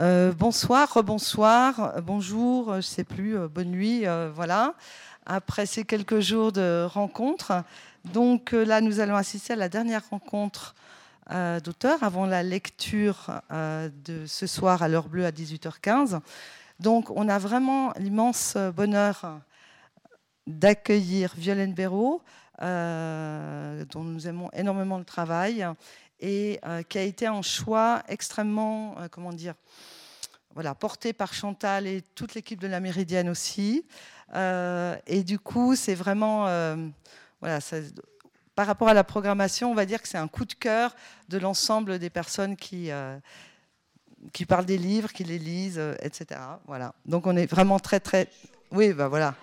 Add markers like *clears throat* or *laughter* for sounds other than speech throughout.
Euh, bonsoir, rebonsoir, bonjour, je ne sais plus, bonne nuit, voilà. Après ces quelques jours de rencontres, donc là, nous allons assister à la dernière rencontre d'auteurs avant la lecture de ce soir à l'heure bleue à 18h15. Donc, on a vraiment l'immense bonheur d'accueillir Violaine Béraud, euh, dont nous aimons énormément le travail, et euh, qui a été un choix extrêmement, euh, comment dire, voilà, porté par Chantal et toute l'équipe de la Méridienne aussi. et du coup, c'est vraiment, voilà, par rapport à la programmation, on va dire que c'est un coup de cœur de l'ensemble des personnes qui qui parlent des livres, qui les lisent, etc. Voilà. Donc on est vraiment très très, oui, ben voilà.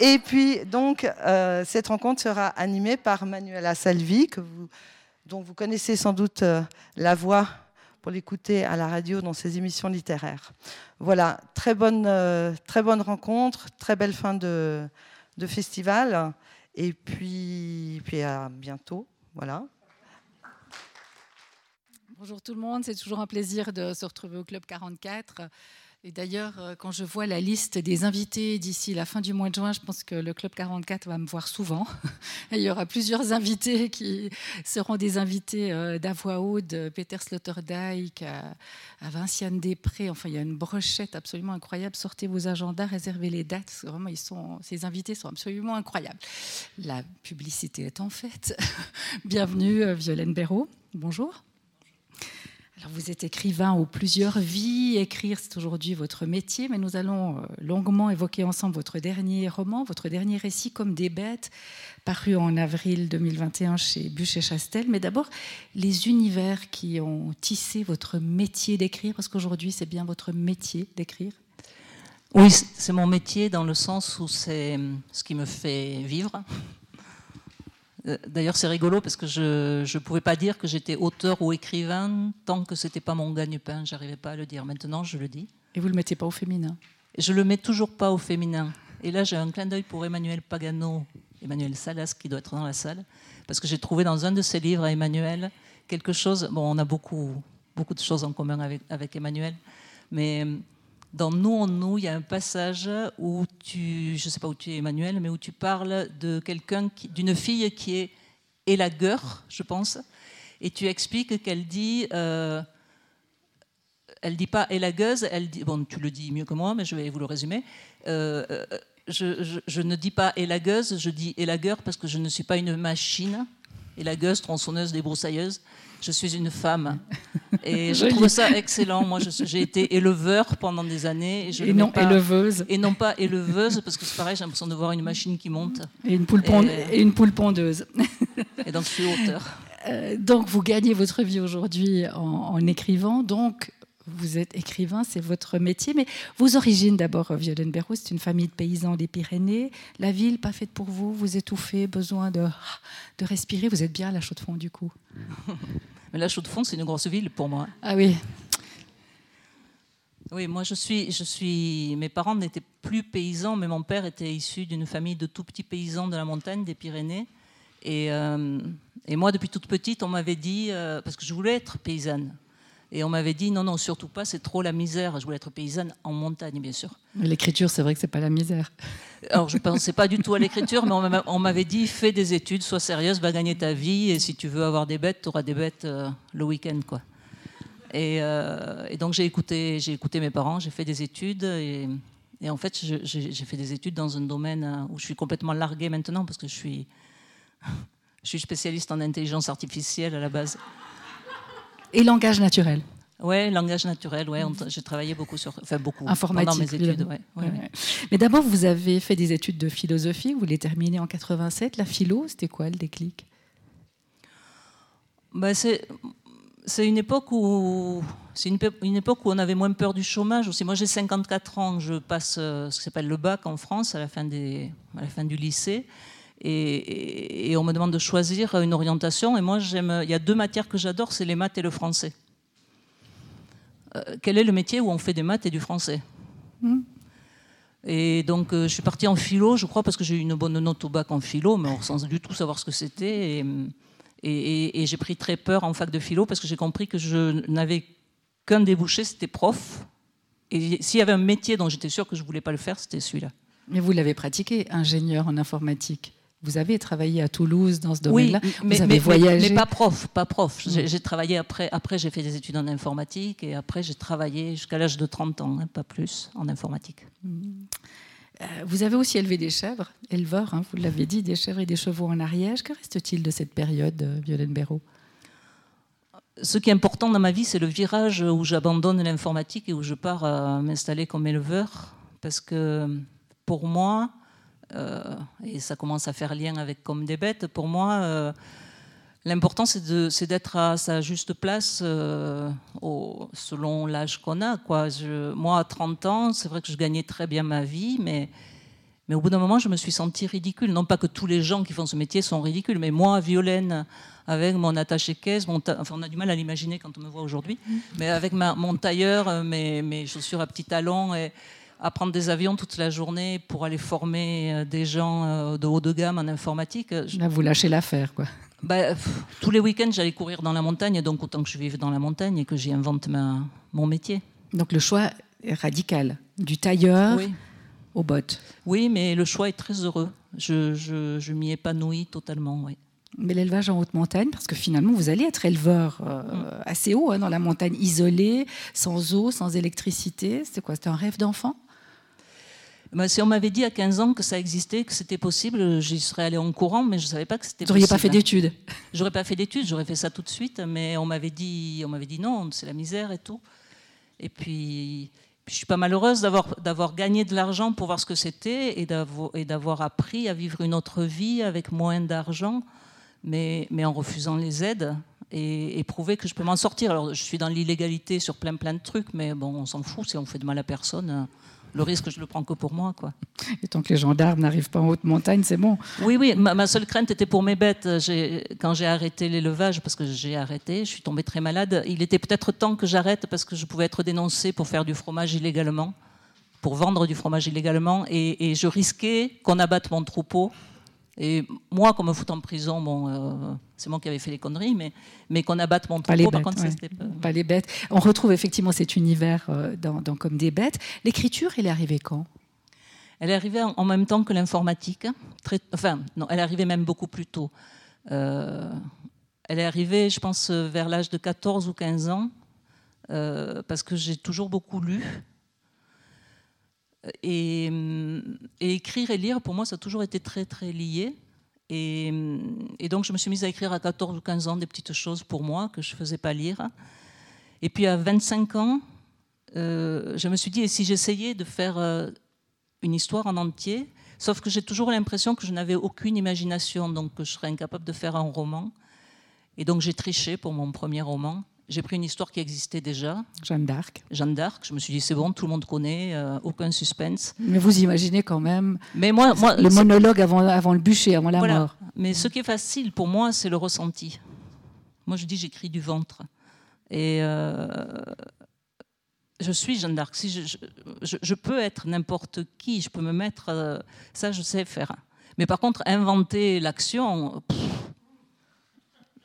Et puis, donc, euh, cette rencontre sera animée par Manuela Salvi, que vous, dont vous connaissez sans doute euh, la voix pour l'écouter à la radio dans ses émissions littéraires. Voilà, très bonne, euh, très bonne rencontre, très belle fin de, de festival. Et puis, puis à bientôt. Voilà. Bonjour tout le monde, c'est toujours un plaisir de se retrouver au Club 44. Et d'ailleurs, euh, quand je vois la liste des invités d'ici la fin du mois de juin, je pense que le Club 44 va me voir souvent. *laughs* il y aura plusieurs invités qui seront des invités euh, d'Avoie Aude, Peter Sloterdijk, à, Vinciane Després. Enfin, il y a une brochette absolument incroyable. Sortez vos agendas, réservez les dates. Vraiment, ces invités sont absolument incroyables. La publicité est en fait. *laughs* Bienvenue, euh, Violaine Béraud. Bonjour vous êtes écrivain aux plusieurs vies. Écrire, c'est aujourd'hui votre métier, mais nous allons euh, longuement évoquer ensemble votre dernier roman, votre dernier récit, Comme des bêtes, paru en avril 2021 chez Bûcher-Chastel. Mais d'abord, les univers qui ont tissé votre métier d'écrire, parce qu'aujourd'hui, c'est bien votre métier d'écrire. Oui, c'est mon métier dans le sens où c'est ce qui me fait vivre. D'ailleurs, c'est rigolo parce que je ne pouvais pas dire que j'étais auteur ou écrivain tant que ce n'était pas mon gagne-pain. J'arrivais pas à le dire. Maintenant, je le dis. Et vous ne le mettez pas au féminin? Je le mets toujours pas au féminin. Et là, j'ai un clin d'œil pour Emmanuel Pagano, Emmanuel Salas, qui doit être dans la salle, parce que j'ai trouvé dans un de ses livres à Emmanuel quelque chose. Bon, on a beaucoup, beaucoup de choses en commun avec, avec Emmanuel, mais dans Nous en nous, il y a un passage où tu, je ne sais pas où tu es Emmanuel, mais où tu parles de quelqu'un, d'une fille qui est élagueur, je pense, et tu expliques qu'elle dit, euh, elle dit pas élagueuse, elle dit, bon, tu le dis mieux que moi, mais je vais vous le résumer. Euh, euh, je, je, ne dis pas élagueuse, je dis élagueur parce que je ne suis pas une machine, élagueuse, tronçonneuse, débroussailleuse je suis une femme. *laughs* Et je trouve ça excellent. Moi, j'ai été éleveur pendant des années. Et, non éleveuse. Et non pas éleveuse, parce que c'est pareil, j'ai l'impression de voir une machine qui monte. Et une poule, et... une poule pondeuse. Et donc, je suis auteur. Euh, donc, vous gagnez votre vie aujourd'hui en, en, écrivant. Donc, vous êtes écrivain, c'est votre métier. Mais vos origines d'abord, Violaine Béraud, c'est une famille de paysans des Pyrénées. La ville, pas faite pour vous, vous étouffez, besoin de, de respirer. Vous êtes bien à la Chaux-de-Fonds, du coup. *laughs* Mais la Chaux-de-Fonds, c'est une grosse ville pour moi. Ah oui. Oui, moi je suis, je suis. Mes parents n'étaient plus paysans, mais mon père était issu d'une famille de tout petits paysans de la montagne, des Pyrénées. Et, euh, et moi, depuis toute petite, on m'avait dit, euh, parce que je voulais être paysanne, et on m'avait dit non, non, surtout pas, c'est trop la misère. Je voulais être paysanne en montagne, bien sûr. L'écriture, c'est vrai que c'est pas la misère. Alors, je *laughs* pensais pas du tout à l'écriture, mais on m'avait dit fais des études, sois sérieuse, va gagner ta vie, et si tu veux avoir des bêtes, tu auras des bêtes euh, le week-end, quoi. Euh, et, donc j'ai écouté, j'ai écouté mes parents, j'ai fait des études, et, en fait j'ai fait des études dans un domaine euh, où je suis complètement larguée maintenant parce que je suis, *laughs* je suis spécialiste en intelligence artificielle à la base. Et langage naturel. Oui, langage naturel, ouais. J'ai travaillé beaucoup sur, enfin beaucoup, Informatique, pendant mes études. Ouais, Mais d'abord, vous avez fait des études de philosophie, vous les terminez en 87. La philo, c'était quoi le déclic? Bah, c'est, c'est une époque où c'est une, une, époque où on avait moins peur du chômage aussi. Moi, j'ai 54 ans, je passe euh, ce qui s'appelle le bac en France à la fin, des, à la fin du lycée. Et, on me demande de choisir une orientation. Et moi, j'aime. Il y a deux matières que j'adore, c'est les maths et le français. Euh, quel est le métier où on fait des maths et du français hmm. Et donc, euh, je suis partie en philo, je crois, parce que j'ai eu une bonne note au bac en philo, mais sans du tout savoir ce que c'était. Et, et j'ai pris très peur en fac de philo parce que j'ai compris que je n'avais qu'un débouché, c'était prof. Et s'il y avait un métier dont j'étais sûre que je ne voulais pas le faire, c'était celui-là. Mais vous l'avez pratiqué, ingénieur en informatique. Vous avez travaillé à Toulouse dans ce domaine-là. Oui, mais, vous avez voyagé. Mais, pas prof, pas prof. J'ai travaillé après. Après, j'ai fait des études en informatique et après, j'ai travaillé jusqu'à l'âge de 30 ans, hein, pas plus, en informatique. Euh, vous avez aussi élevé des chèvres, éleveur, hein, vous l'avez dit, des chèvres et des chevaux en Ariège. Que reste-t-il de cette période, euh, Violaine Béraud? Ce qui est important dans ma vie, c'est le virage où j'abandonne l'informatique et où je pars à m'installer comme éleveur. Parce que pour moi, euh, et ça commence à faire lien avec comme des bêtes, pour moi, euh, l'important c'est d'être à sa juste place euh, selon l'âge qu'on a. Quoi. moi, à 30 ans, c'est vrai que je gagnais très bien ma vie, mais, mais au bout d'un moment, je me suis sentie ridicule. Non pas que tous les gens qui font ce métier sont ridicules, mais moi, Violaine, avec mon attaché-caisse, enfin on a du mal à l'imaginer quand on me voit aujourd'hui, mmh. mais avec ma, mon tailleur, mes, mes, chaussures à petits talons et à prendre des avions toute la journée pour aller former euh, des gens euh, de haut de gamme en informatique. Là, vous lâchez l'affaire, quoi. Bah, tous les week-ends, j'allais courir dans la montagne, donc autant que je vive dans la montagne et que j'y invente ma, mon métier. Donc le choix est radical, du tailleur aux bottes. Oui, mais le choix est très heureux. Je, je, je m'y épanouis totalement, oui. Mais l'élevage en haute montagne, parce que finalement, vous allez être éleveur euh, mm. assez haut, hein, dans la montagne isolée, sans eau, sans électricité. C'était quoi C'était un rêve d'enfant? Bah, si on m'avait dit à 15 ans que ça existait, que c'était possible, j'y serais allé en courant, mais je ne savais pas que c'était possible. Vous n'auriez pas fait d'études *laughs* J'aurais pas fait d'études, j'aurais fait ça tout de suite, mais on m'avait dit, on m'avait dit non, c'est la misère et tout. Et puis, je suis pas malheureuse d'avoir gagné de l'argent pour voir ce que c'était et d'avoir appris à vivre une autre vie avec moins d'argent, mais, mais en refusant les aides et, et prouver que je peux m'en sortir. Alors, je suis dans l'illégalité sur plein plein de trucs, mais bon, on s'en fout si on fait de mal à personne le risque, je le prends que pour moi. Quoi. Et tant que les gendarmes n'arrivent pas en haute montagne, c'est bon. Oui, oui, ma, seule crainte était pour mes bêtes. Quand j'ai arrêté l'élevage, parce que j'ai arrêté, je suis tombée très malade, il était peut-être temps que j'arrête parce que je pouvais être dénoncée pour faire du fromage illégalement, pour vendre du fromage illégalement, et, et je risquais qu'on abatte mon troupeau et moi, qu'on me fout en prison, bon, euh, c'est moi qui avais fait les conneries, mais, mais qu'on abatte mon troupeau, par contre, c'était pas... pas... les bêtes. On retrouve effectivement cet univers euh, dans, Comme des bêtes. L'écriture, elle est arrivée quand? Elle est arrivée en, même temps que l'informatique. Très, enfin, non, elle est arrivée même beaucoup plus tôt. Euh, elle est arrivée, je pense, vers l'âge de 14 ou 15 ans, parce que j'ai toujours beaucoup lu. Et, écrire et lire, pour moi, ça a toujours été très, très lié. Et, donc, je me suis mise à écrire à 14 ou 15 ans des petites choses pour moi que je ne faisais pas lire. Et puis, à 25 ans, euh, je me suis dit, et si j'essayais de faire euh, une histoire en entier? Sauf que j'ai toujours l'impression que je n'avais aucune imagination, donc que je serais incapable de faire un roman. Et donc, j'ai triché pour mon premier roman. J'ai pris une histoire qui existait déjà. Jeanne d'Arc. Jeanne d'Arc. Je me suis dit, c'est bon, tout le monde connaît, euh, aucun suspense. Mais vous imaginez quand même Mais moi, moi, le monologue avant, avant le bûcher, avant la mort. Mais ce qui est facile pour moi, c'est le ressenti. Moi, je dis, j'écris du ventre. Et euh, je suis Jeanne d'Arc. Si je, je, peux être n'importe qui, je peux me mettre. Euh, ça, je sais faire. Mais par contre, inventer l'action,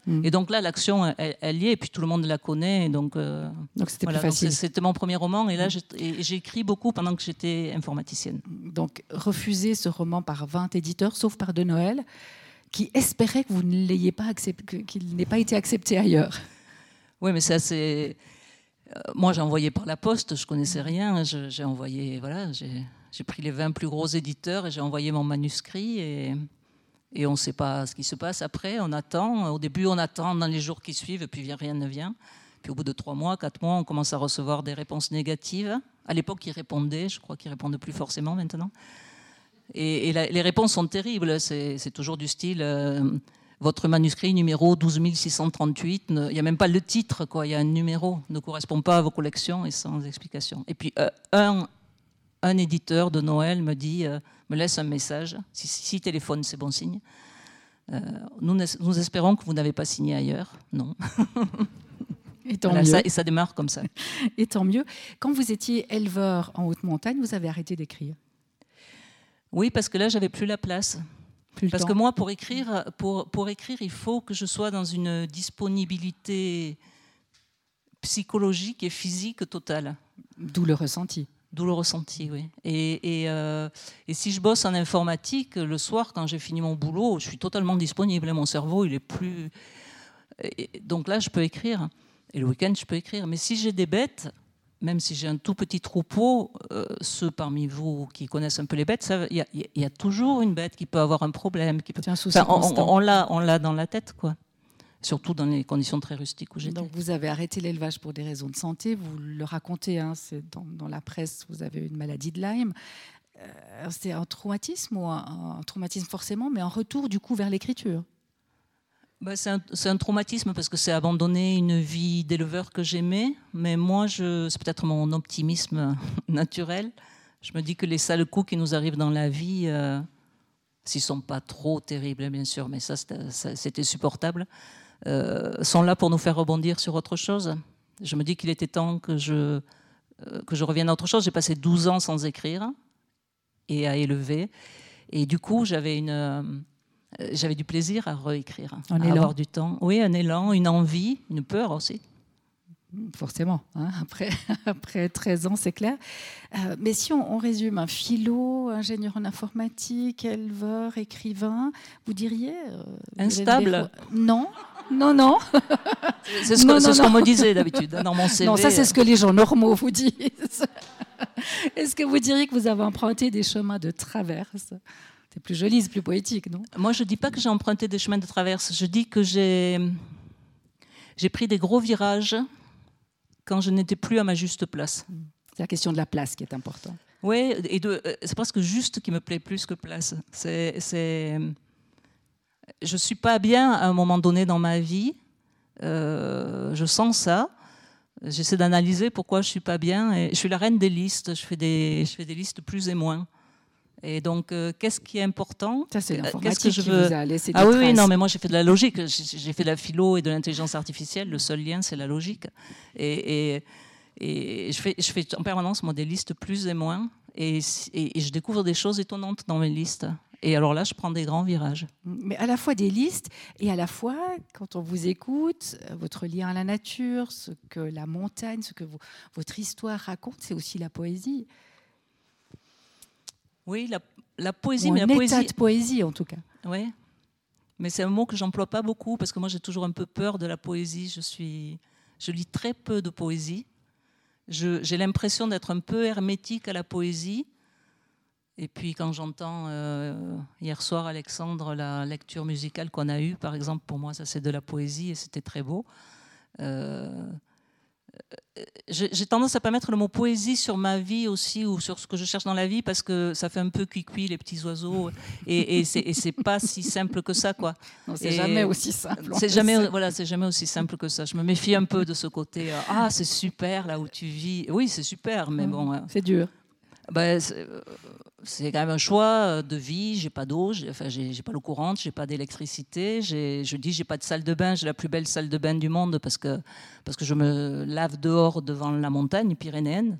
Mm. Et donc là, l'action, elle, y est, et puis tout le monde la connaît. Donc, euh, donc c'était plus facile. C'était mon premier roman, et là, j'ai écrit beaucoup pendant que j'étais informaticienne. Donc, refuser ce roman par 20 éditeurs, sauf par De Noël, qui espérait que vous ne l'ayez pas accepté, qu'il n'ait pas été accepté ailleurs. Oui, mais ça, c'est. Euh, moi, j'ai envoyé par la poste, je connaissais rien. J'ai envoyé, voilà, j'ai pris les 20 plus gros éditeurs et j'ai envoyé mon manuscrit. Et et on ne sait pas ce qui se passe après. On attend. Au début, on attend dans les jours qui suivent, et puis rien ne vient. Puis au bout de trois mois, quatre mois, on commence à recevoir des réponses négatives. À l'époque, ils répondaient. Je crois qu'ils répondent plus forcément maintenant. Et, les réponses sont terribles. C'est toujours du style euh, votre manuscrit numéro 12638. Il n'y a même pas le titre. Il y a un numéro. Ne correspond pas à vos collections et sans explication. Et puis euh, un, un éditeur de Noël me dit. Euh, me laisse un message. Si, téléphone, c'est bon signe. Euh, nous, nous, espérons que vous n'avez pas signé ailleurs. Non. Et tant mieux. Ça, et ça démarre comme ça. Et tant mieux. Quand vous étiez éleveur en haute montagne, vous avez arrêté d'écrire? Oui, parce que là, j'avais plus la place. Plus parce que moi, pour écrire, pour, pour écrire, il faut que je sois dans une disponibilité psychologique et physique totale. D'où le ressenti. D'où le ressenti, oui. Et, et, et, si je bosse en informatique, le soir, quand j'ai fini mon boulot, je suis totalement disponible. Mon cerveau, il est plus. donc là, je peux écrire. Et le week-end, je peux écrire. Mais si j'ai des bêtes, même si j'ai un tout petit troupeau, euh, ceux parmi vous qui connaissent un peu les bêtes, il y, a toujours une bête qui peut avoir un problème. Qui peut... Un souci enfin, on, on l'a dans la tête, quoi. Surtout dans les conditions très rustiques où j'étais. Donc vous avez arrêté l'élevage pour des raisons de santé, vous le racontez, hein, c'est dans, la presse, vous avez une maladie de Lyme. Euh, c'est un traumatisme ou un, traumatisme forcément, mais en retour du coup vers l'écriture? Bah, c'est un, traumatisme parce que c'est abandonner une vie d'éleveur que j'aimais. Mais moi, c'est peut-être mon optimisme *laughs* naturel. Je me dis que les sales coups qui nous arrivent dans la vie, euh, s'ils ne sont pas trop terribles, bien sûr, mais ça, c'était supportable, sont là pour nous faire rebondir sur autre chose. Je me dis qu'il était temps que je, euh, que je revienne à autre chose. J'ai passé 12 ans sans écrire et à élever. Et du coup, j'avais une euh, j'avais du plaisir à réécrire, à avoir du temps. Oui, un élan, une envie, une peur aussi. Forcément, hein, *laughs* après, après 13 ans, c'est clair. Euh, mais si on, résume, un philo, ingénieur en informatique, éleveur, écrivain, vous diriez euh, Instable Non, non, non. *laughs* C'est ce qu'on me disait d'habitude hein, dans mon CV. Non, ça c'est ce que les gens normaux vous disent. *laughs* Est-ce que vous diriez que vous avez emprunté des chemins de traverse? C'est plus joli, c'est plus poétique, non? Moi, je ne dis pas que j'ai emprunté des chemins de traverse. Je dis que j'ai pris des gros virages quand je n'étais plus à ma juste place. C'est la question de la place qui est importante. Oui, et euh, c'est presque juste qui me plaît plus que place. C'est, c'est, je suis pas bien à un moment donné dans ma vie. Euh, je sens ça. J'essaie d'analyser pourquoi je suis pas bien. Et je suis la reine des listes. Je fais des, je fais des listes plus et moins. Et donc, euh, qu'est-ce qui est important Ça, c'est euh, l'informatique que je veux... qui vous a laissé Ah oui, non, mais moi, j'ai fait de la logique. J'ai fait de la philo et de l'intelligence artificielle. Le seul lien, c'est la logique. Et, et, et, je, fais, je fais en permanence moi, des listes plus et moins. Et, et, je découvre des choses étonnantes dans mes listes. Et alors là, je prends des grands virages. Mais à la fois des listes et à la fois, quand on vous écoute, euh, votre lien à la nature, ce que la montagne, ce que votre histoire raconte, c'est aussi la poésie. Oui, la, poésie, mais la poésie. de poésie en tout cas. Oui, mais c'est un mot que j'emploie pas beaucoup parce que moi j'ai toujours un peu peur de la poésie. Je suis, je lis très peu de poésie. J'ai l'impression d'être un peu hermétique à la poésie. Et puis quand j'entends euh, hier soir Alexandre la lecture musicale qu'on a eue, par exemple, pour moi ça c'est de la poésie et c'était très beau. Euh, j'ai tendance à pas mettre le mot poésie sur ma vie aussi ou sur ce que je cherche dans la vie parce que ça fait un peu cuicui les petits oiseaux et, et c'est pas si simple que ça quoi. C'est jamais aussi simple. C'est jamais voilà c'est jamais aussi simple que ça. Je me méfie un peu de ce côté euh, ah c'est super là où tu vis. Oui c'est super mais mmh. bon. Euh, c'est dur. Ben, c'est quand même un choix euh, de vie. J'ai pas d'eau, j'ai enfin, pas l'eau courante, j'ai pas d'électricité. Je dis j'ai pas de salle de bain. J'ai la plus belle salle de bain du monde parce que parce que je me lave dehors devant la montagne pyrénéenne.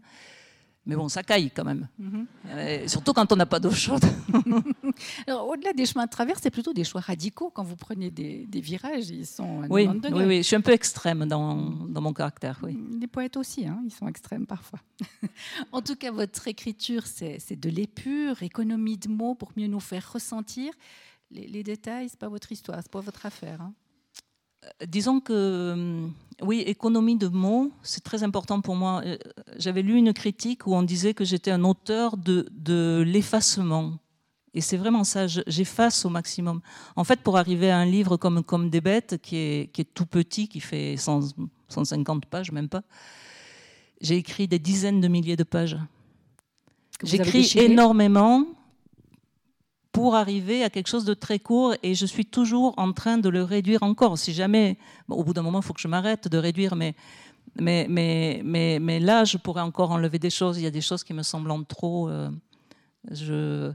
Mais bon, ça caille quand même. Mhm. Euh, surtout quand on n'a pas d'eau chaude. *laughs* Au-delà des chemins de traverse, c'est plutôt des choix radicaux quand vous prenez des, virages. Ils sont oui, oui, oui, je suis un peu extrême dans, dans mon caractère. Oui. Les poètes aussi, hein, ils sont extrêmes parfois. *laughs* en tout cas, votre écriture, c'est de l'épure, économie de mots pour mieux nous faire ressentir. Les, les détails, c'est pas votre histoire, c'est pas votre affaire. Hein. Disons que, euh, oui, économie de mots, c'est très important pour moi. Euh, j'avais lu une critique où on disait que j'étais un auteur de, de l'effacement. Et c'est vraiment ça, j'efface au maximum. En fait, pour arriver à un livre comme, comme Des bêtes, qui est, qui est tout petit, qui fait 150 pages, même pas, j'ai écrit des dizaines de milliers de pages. J'écris énormément, pour arriver à quelque chose de très court et je suis toujours en train de le réduire encore. Si jamais, au bout d'un moment, il faut que je m'arrête de réduire, mais, mais, mais, mais, mais, là, je pourrais encore enlever des choses. Il y a des choses qui me semblent trop. Euh, je, euh,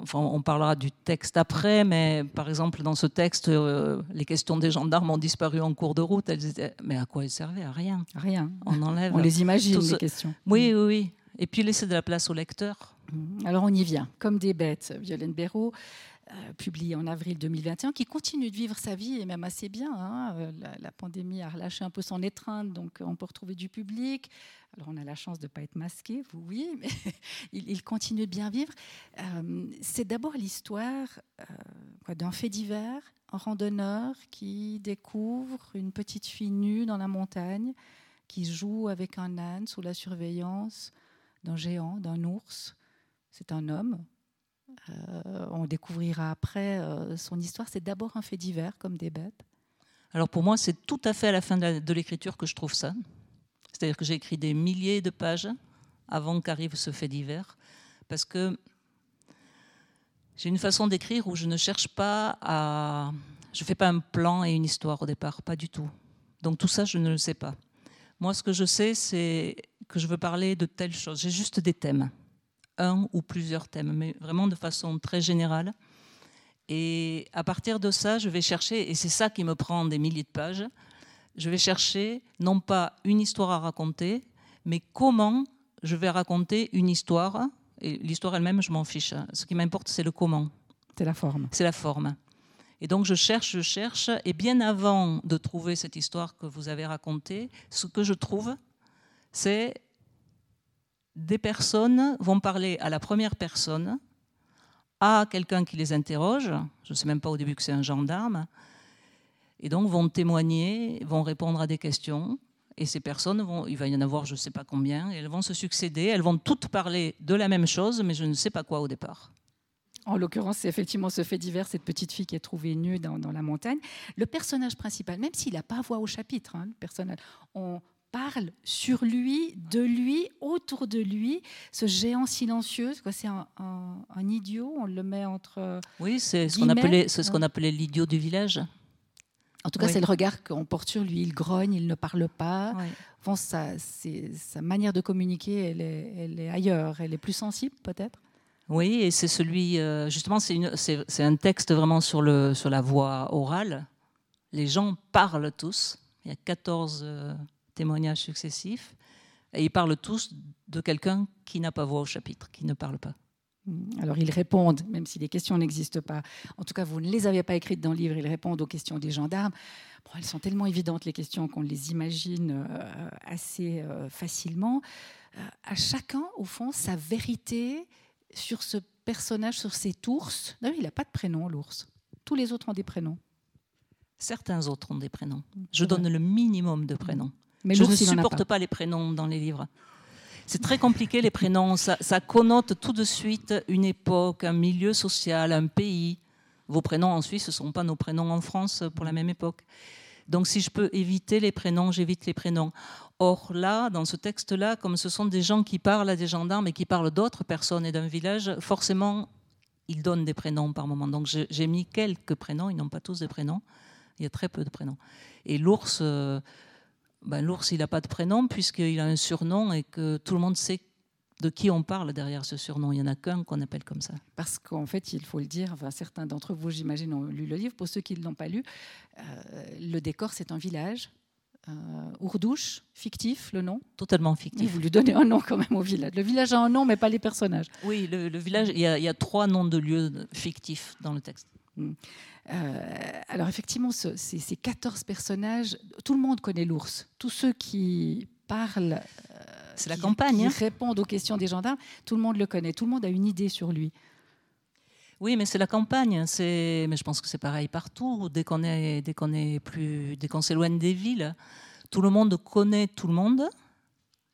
enfin, on parlera du texte après, mais par exemple, dans ce texte, euh, les questions des gendarmes ont disparu en cours de route. Elles étaient, mais à quoi elles servaient? À rien. Rien. On enlève. On les imagine, les questions. Oui, oui, oui. Et puis laisser de la place au lecteur. Alors on y vient, comme des bêtes, Violaine Béraud. euh, publié en avril 2021, qui continue de vivre sa vie et même assez bien. Hein. Euh, la, pandémie a relâché un peu son étreinte, donc on peut retrouver du public. Alors on a la chance de ne pas être masqué, vous oui, *laughs* mais il, continue de bien vivre. Euh, c'est d'abord l'histoire d'un fait divers, un randonneur qui découvre une petite fille nue dans la montagne, qui joue avec un âne sous la surveillance d'un géant, d'un ours. C'est un homme, euh, on découvrira après euh, son histoire. C'est d'abord un fait divers, comme des bêtes. Alors pour moi, c'est tout à fait à la fin de l'écriture que je trouve ça. C'est-à-dire que j'ai écrit des milliers de pages avant qu'arrive ce fait divers, parce que j'ai une façon d'écrire où je ne cherche pas à... Je ne fais pas un plan et une histoire au départ, pas du tout. Donc tout ça, je ne le sais pas. Moi, ce que je sais, c'est que je veux parler de telle chose. J'ai juste des thèmes un ou plusieurs thèmes, mais vraiment de façon très générale. Et à partir de ça, je vais chercher, et c'est ça qui me prend des milliers de pages, je vais chercher non pas une histoire à raconter, mais comment je vais raconter une histoire. Et l'histoire elle-même, je m'en fiche. Ce qui m'importe, c'est le comment. C'est la forme. C'est la forme. Et donc je cherche, je cherche, et bien avant de trouver cette histoire que vous avez racontée, ce que je trouve, c'est des personnes vont parler à la première personne, à quelqu'un qui les interroge, je ne sais même pas au début que c'est un gendarme, et donc vont témoigner, vont répondre à des questions. Et ces personnes, vont, il va y en avoir je ne sais pas combien, elles vont se succéder, elles vont toutes parler de la même chose, mais je ne sais pas quoi au départ. En l'occurrence, c'est effectivement ce fait divers, cette petite fille qui est trouvée nue dans, la montagne. Le personnage principal, même s'il n'a pas voix au chapitre, hein, le personnage, on, parle sur lui, de lui, autour de lui, ce géant silencieux. C'est un, idiot, on le met entre. Oui, c'est ce qu'on appelait, ce qu'on appelait l'idiot du village. En tout cas, c'est le regard qu'on porte sur lui. Il grogne, il ne parle pas. sa, sa, manière de communiquer, elle est, elle est ailleurs. Elle est plus sensible, peut-être? Oui, et c'est celui. Euh, justement, c'est un texte vraiment sur, le, sur la voix orale. Les gens parlent tous. Il y a 14 témoignages successifs. Et ils parlent tous de quelqu'un qui n'a pas voix au chapitre, qui ne parle pas. Mm. Alors ils répondent, même si les questions n'existent pas. En tout cas, vous ne les avez pas écrites dans le livre. Ils répondent aux questions des gendarmes. Bon, elles sont tellement évidentes les questions qu'on les imagine euh, assez euh, facilement. Euh, à chacun, au fond, sa vérité sur ce personnage, sur cet ours. Non, il n'a pas de prénom, l'ours. Tous les autres ont des prénoms. Certains autres ont des prénoms. Je donne le minimum de prénoms. Mais je ne supporte pas. les prénoms dans les livres. C'est très compliqué les prénoms. Ça, connote tout de suite une époque, un milieu social, un pays. Vos prénoms en Suisse ne sont pas nos prénoms en France pour la même époque. Donc si je peux éviter les prénoms, j'évite les prénoms. Or là, dans ce texte-là, comme ce sont des gens qui parlent à des gendarmes et qui parlent d'autres personnes et d'un village, forcément, ils donnent des prénoms par moment. Donc j'ai mis quelques prénoms, ils n'ont pas tous des prénoms. Il y a très peu de prénoms. Et l'ours... Euh, ben, l'ours, il n'a pas de prénom puisqu'il a un surnom et que tout le monde sait de qui on parle derrière ce surnom. Il n'y en a qu'un qu'on appelle comme ça. Parce qu'en fait, il faut le dire, enfin, certains d'entre vous, j'imagine, ont lu le livre. Pour ceux qui ne l'ont pas lu, euh, le décor, c'est un village. Euh, Ourdouche, fictif, le nom Totalement fictif. Vous lui donnez un nom quand même au village. Le village a un nom, mais pas les personnages. Oui, le, village, il y, a, il y, a, trois noms de lieux fictifs dans le texte. Hmm. Euh, alors effectivement, ces, 14 personnages, tout le monde connaît l'ours. Tous ceux qui parlent, euh, c'est la campagne, qui hein. répondent aux questions des gendarmes, tout le monde le connaît. Tout le monde a une idée sur lui. Oui, mais c'est la campagne. C'est, mais je pense que c'est pareil partout. Dès qu'on est, dès qu'on est plus, dès qu'on s'éloigne des villes, tout le monde connaît tout le monde.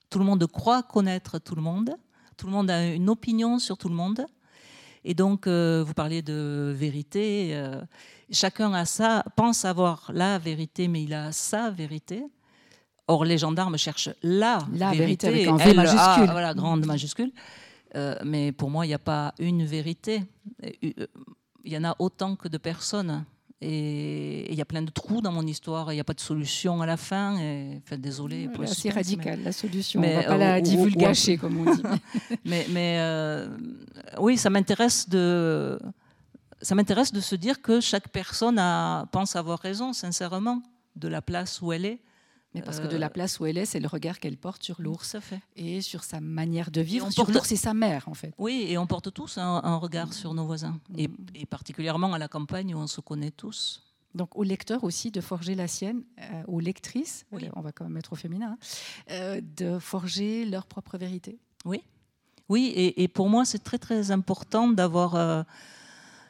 Tout le monde croit connaître tout le monde. Tout le monde a une opinion sur tout le monde. Et donc, euh, vous parliez de vérité. Euh, chacun a ça, pense avoir la vérité, mais il a sa vérité. Or, les gendarmes cherchent la, la vérité, avec un V majuscule. voilà, grande majuscule. Euh, mais pour moi, il n'y a pas une vérité. Il y en a autant que de personnes. Et il y a plein de trous dans mon histoire. Il n'y a pas de solution à la fin. Et, enfin, désolé. C'est assez radical, la solution. Mais, on ne va pas la divulgacher, comme on dit. *laughs* mais, mais euh, oui, ça m'intéresse de. Ça m'intéresse de se dire que chaque personne a, pense avoir raison, sincèrement, de la place où elle est. Mais parce que de la place où elle est, c'est le regard qu'elle porte sur l'ours et sur sa manière de vivre. on sur porte- l'ours et sa mère, en fait. Oui, et on porte tous un, un regard sur nos voisins, et, et particulièrement à la campagne où on se connaît tous. Donc au lecteur aussi de forger la sienne, euh, aux lectrices, Oui. euh, on va quand même mettre au féminin, hein, euh, de forger leur propre vérité. Oui, oui, et, et pour moi, c'est très très important d'avoir euh,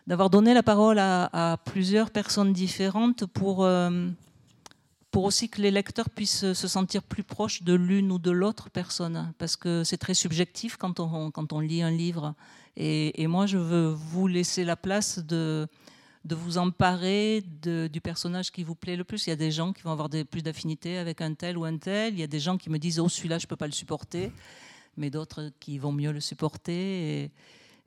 d'avoir donné la parole à, à plusieurs personnes différentes pour euh, pour aussi que les lecteurs puissent se sentir plus proches de l'une ou de l'autre personne, parce que c'est très subjectif quand on quand on lit un livre. Et, moi, je veux vous laisser la place de de vous emparer du personnage qui vous plaît le plus. Il y a des gens qui vont avoir des, plus d'affinité avec un tel ou un tel. Il y a des gens qui me disent oh celui-là je peux pas le supporter, mais d'autres qui vont mieux le supporter.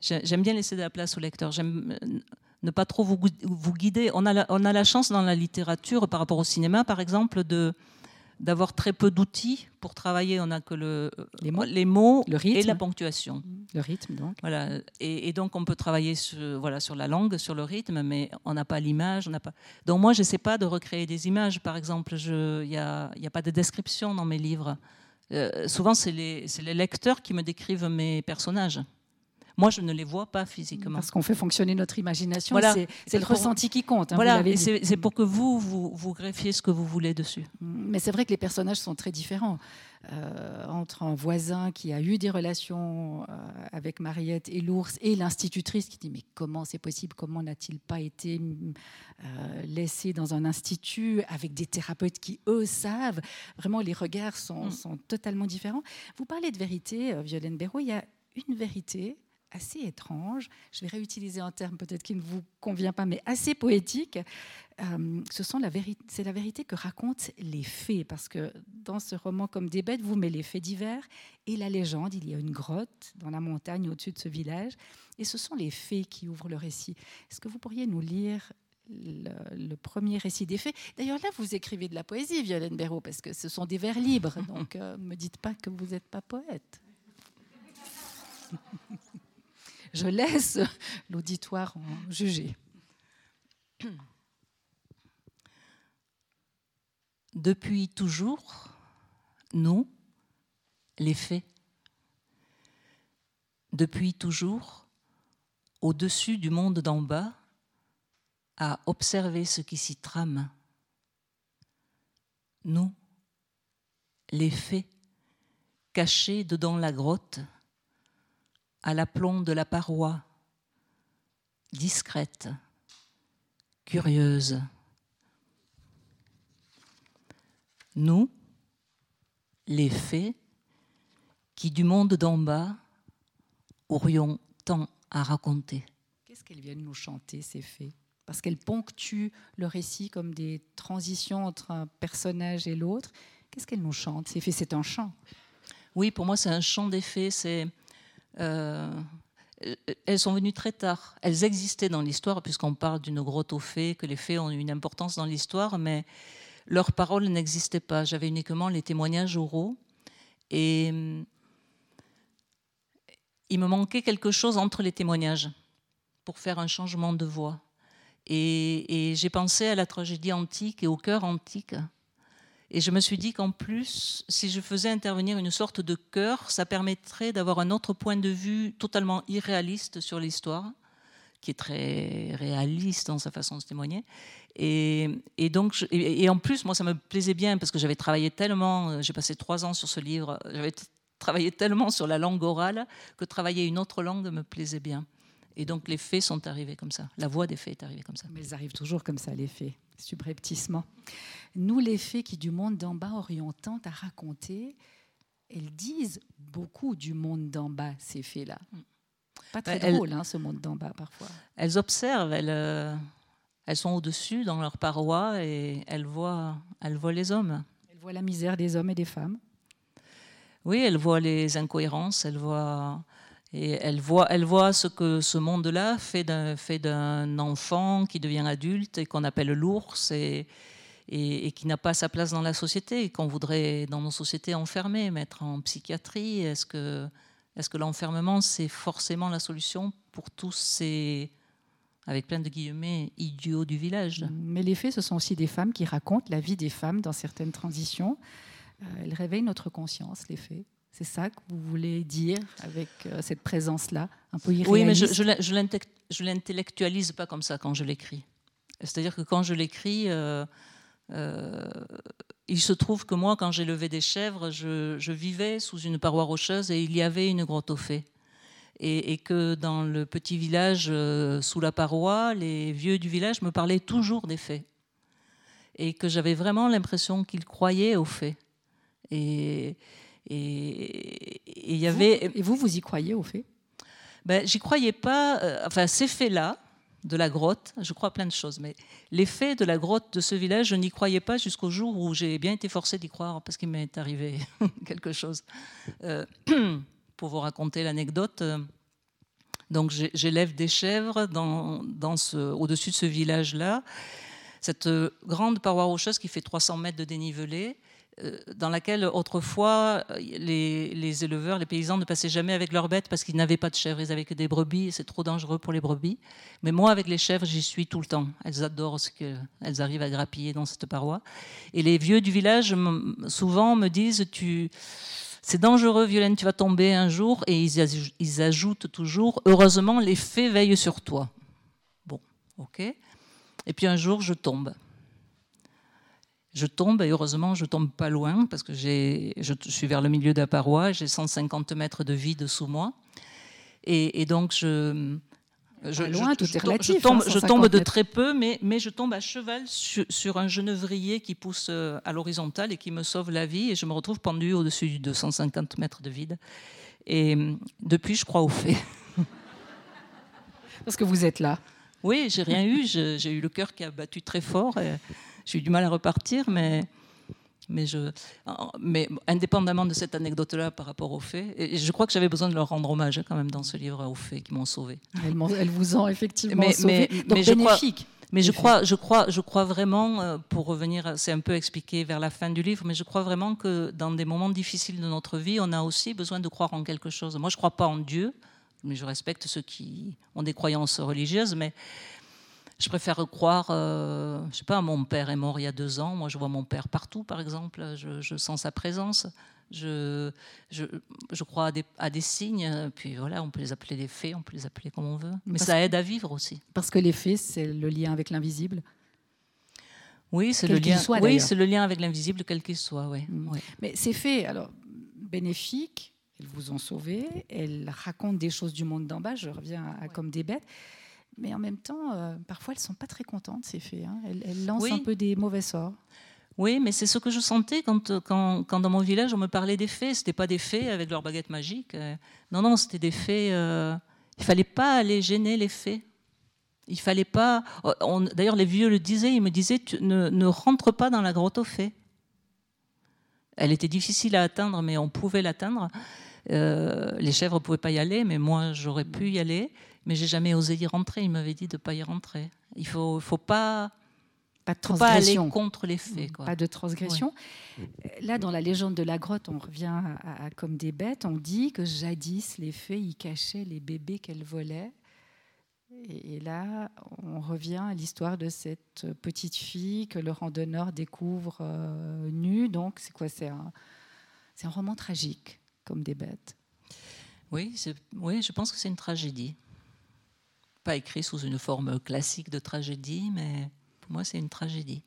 J'aime bien laisser de la place au lecteur. J'aime euh, ne pas trop vous, gui- vous guider. On a, la, on a la chance dans la littérature, par rapport au cinéma par exemple, de d'avoir très peu d'outils pour travailler. On n'a que le, Les mots. les mots Le et rythme. la ponctuation. Le rythme, donc. Voilà. Et, et donc, on peut travailler sur, voilà, sur la langue, sur le rythme, mais on n'a pas l'image. on n'a Pas... Donc, moi, je n'essaie pas de recréer des images. Par exemple, il n'y a, y a pas de description dans mes livres. Euh, souvent, c'est les, c'est les lecteurs qui me décrivent mes personnages. Moi, je ne les vois pas physiquement. Parce qu'on fait fonctionner notre imagination. Voilà. C'est, le Pour- ressenti qui compte. hein, voilà, c'est pour que vous, vous, vous greffiez ce que vous voulez dessus. Mais c'est vrai que les personnages sont très différents. Euh, entre un voisin qui a eu des relations euh, avec Mariette et l'ours et l'institutrice qui dit mais comment c'est possible? Comment n'a-t-il pas été euh, laissé dans un institut avec des thérapeutes qui eux savent? Vraiment les regards sont, Mm. sont totalement différents. Vous parlez de vérité, Violaine Béraud. Il y a une vérité assez étrange. Je vais réutiliser un terme peut-être qui ne vous convient pas, mais assez poétique. Euh, ce la c'est la vérité que racontent les faits, parce que dans ce roman comme des bêtes, vous mettez les faits divers et la légende. Il y a une grotte dans la montagne au-dessus de ce village, et ce sont les faits qui ouvrent le récit. Est-ce que vous pourriez nous lire le, premier récit des faits? D'ailleurs, là, vous écrivez de la poésie, Violaine Béraud, parce que ce sont des vers libres. Donc, ne me dites pas que vous n'êtes pas poète. *laughs* Je laisse l'auditoire en juger. Depuis toujours, nous, les faits, depuis toujours, au-dessus du monde d'en bas, à observer ce qui s'y trame. Nous, les faits, cachés dedans la grotte, à l'aplomb de la paroi, discrète, curieuse. Nous, les fées, qui du monde d'en bas aurions tant à raconter. Qu'est-ce qu'elles viennent nous chanter, ces faits Parce qu'elles ponctuent le récit comme des transitions entre un personnage et l'autre. Qu'est-ce qu'elles nous chantent? Ces faits, c'est un chant. Oui, pour moi, c'est un chant des fées. C'est, elles sont venues très tard. Elles existaient dans l'histoire, puisqu'on parle d'une grotte aux fées, que les fées ont une importance dans l'histoire, mais leurs paroles n'existaient pas. J'avais uniquement les témoignages oraux. Et hum, il me manquait quelque chose entre les témoignages pour faire un changement de voix. Et, et j'ai pensé à la tragédie antique et au cœur antique. Et je me suis dit qu'en plus, si je faisais intervenir une sorte de chœur, ça permettrait d'avoir un autre point de vue totalement irréaliste sur l'histoire, qui est très réaliste dans sa façon de se témoigner. Et, donc, et, en plus, moi, ça me plaisait bien parce que j'avais travaillé tellement, euh, j'ai passé trois ans sur ce livre, j'avais travaillé tellement sur la langue orale que travailler une autre langue me plaisait bien. Et donc, les faits sont arrivés comme ça. La voix des faits est arrivée comme ça. Mais elles arrivent toujours comme ça, les faits, subrepticement. Nous, les faits qui du monde d'en bas aurions tant à raconter, elles disent beaucoup du monde d'en bas, ces faits-là. Pas très elles- drôle, hein, ce monde d'en bas, parfois. elles observent, elles, euh, elles sont au-dessus dans leur paroi et elles voient, elles voient les hommes. Elles voient la misère des hommes et des femmes. Oui, elles voient les incohérences, elles voient, et elles voient ce que ce monde-là fait d'un, enfant qui devient adulte et qu'on appelle l'ours et, qui n'a pas sa place dans la société et qu'on voudrait dans nos sociétés enfermer, mettre en psychiatrie. Est-ce que, l'enfermement, c'est forcément la solution pour tous ces avec plein de guillemets, idiots du village? Mais les fées, ce sont aussi des femmes qui racontent la vie des femmes dans certaines transitions. Euh, elles réveillent notre conscience, les fées. C'est ça que vous voulez dire avec euh, cette présence-là, un peu irréaliste Oui, mais je ne l'intellectualise pas comme ça quand je l'écris. C'est-à-dire que quand je l'écris, euh, il se trouve que moi, quand j'ai levé des chèvres, je, je, vivais sous une paroi rocheuse et il y avait une grotte aux fées et, que dans le petit village euh, sous la paroi, les vieux du village me parlaient toujours des faits. Et que j'avais vraiment l'impression qu'ils croyaient aux faits. Et, et, y avait... et vous, vous y croyez aux faits ben, J'y croyais pas. Euh, enfin, ces faits-là, de la grotte, je crois plein de choses, mais les faits de la grotte de ce village, je n'y croyais pas jusqu'au jour où j'ai bien été forcée d'y croire parce qu'il m'est arrivé *laughs* quelque chose. Euh, *clears throat* pour vous raconter l'anecdote. Donc j'élève des chèvres dans, dans ce, au-dessus de ce village-là. Cette grande paroi rocheuse qui fait 300 mètres de dénivelé, euh, dans laquelle autrefois les, les, éleveurs, les paysans ne passaient jamais avec leurs bêtes parce qu'ils n'avaient pas de chèvres, ils n'avaient que des brebis c'est trop dangereux pour les brebis. Mais moi, avec les chèvres, j'y suis tout le temps. Elles adorent ce qu'elles arrivent à grappiller dans cette paroi. Et les vieux du village, souvent, me disent, tu c'est dangereux, Violaine, tu vas tomber un jour. Et ils, ajoutent toujours, heureusement, les faits veillent sur toi. Bon, ok. Et puis un jour, je tombe. Je tombe, et heureusement, je tombe pas loin, parce que je suis vers le milieu de la paroi, j'ai 150 mètres de vide sous moi. et donc, je, je, loin, tout est relatif. Je tombe, je tombe de très peu, mais, mais, je tombe à cheval sur, un genevrier qui pousse euh, à l'horizontale et qui me sauve la vie. Et je me retrouve pendu au-dessus de 150 mètres de vide. Et euh, depuis, je crois au fait. Parce que vous êtes là. Oui, j'ai rien eu. J'ai eu le cœur qui a battu très fort. J'ai eu du mal à repartir, mais mais, je, mais indépendamment de cette anecdote-là par rapport aux faits, et je crois que j'avais besoin de leur rendre hommage hein, quand même dans ce livre aux faits qui m'ont sauvé. Elles, vous ont effectivement mais, sauvé. Mais, Donc bénéfique. mais je crois, je, crois, je crois vraiment, euh, pour revenir, c'est un peu expliqué vers la fin du livre, mais je crois vraiment que dans des moments difficiles de notre vie, on a aussi besoin de croire en quelque chose. Moi, je ne crois pas en Dieu, mais je respecte ceux qui ont des croyances religieuses, mais je préfère croire, euh, je sais pas, mon père est mort il y a deux ans. Moi, je vois mon père partout, par exemple. Je, sens sa présence. Je, je, je crois à des, à des, signes. Puis voilà, on peut les appeler des faits, on peut les appeler comme on veut. Mais ça aide à vivre aussi. Parce que les faits, c'est le lien avec l'invisible. Oui, c'est le lien. Soit, oui, c'est le lien avec l'invisible, quel qu'il soit. Oui. Mm. Mais ces faits, alors bénéfiques, elles vous ont sauvé. Elles racontent des choses du monde d'en bas. Je reviens à, comme des bêtes mais en même temps, euh, parfois, elles ne sont pas très contentes, ces fées. Hein. Elles, lancent un peu des mauvais sorts. Oui, mais c'est ce que je sentais quand, quand, quand, dans mon village, on me parlait des fées. Ce n'était pas des fées avec leur baguette magique. Euh. Non, non, c'était des fées. Euh, il ne fallait pas aller gêner les fées. Il fallait pas. D'ailleurs, les vieux le disaient. Ils me disaient tu, ne, ne rentre pas dans la grotte aux fées. Elle était difficile à atteindre, mais on pouvait l'atteindre. les chèvres ne pouvaient pas y aller, mais moi, j'aurais pu y aller mais j'ai jamais osé y rentrer. Il m'avait dit de ne pas y rentrer. Il faut, faut pas. Pas de transgression. aller contre les faits. Pas de transgression. Là, dans la légende de la grotte, on revient à, comme des bêtes. On dit que jadis, les fées y cachaient les bébés qu'elles volaient. Et, là, on revient à l'histoire de cette petite fille que le randonneur découvre euh, nue. Donc, c'est quoi? C'est un, un roman tragique, comme des bêtes. Oui, oui je pense que c'est une tragédie pas écrit sous une forme classique de tragédie, mais pour moi, c'est une tragédie.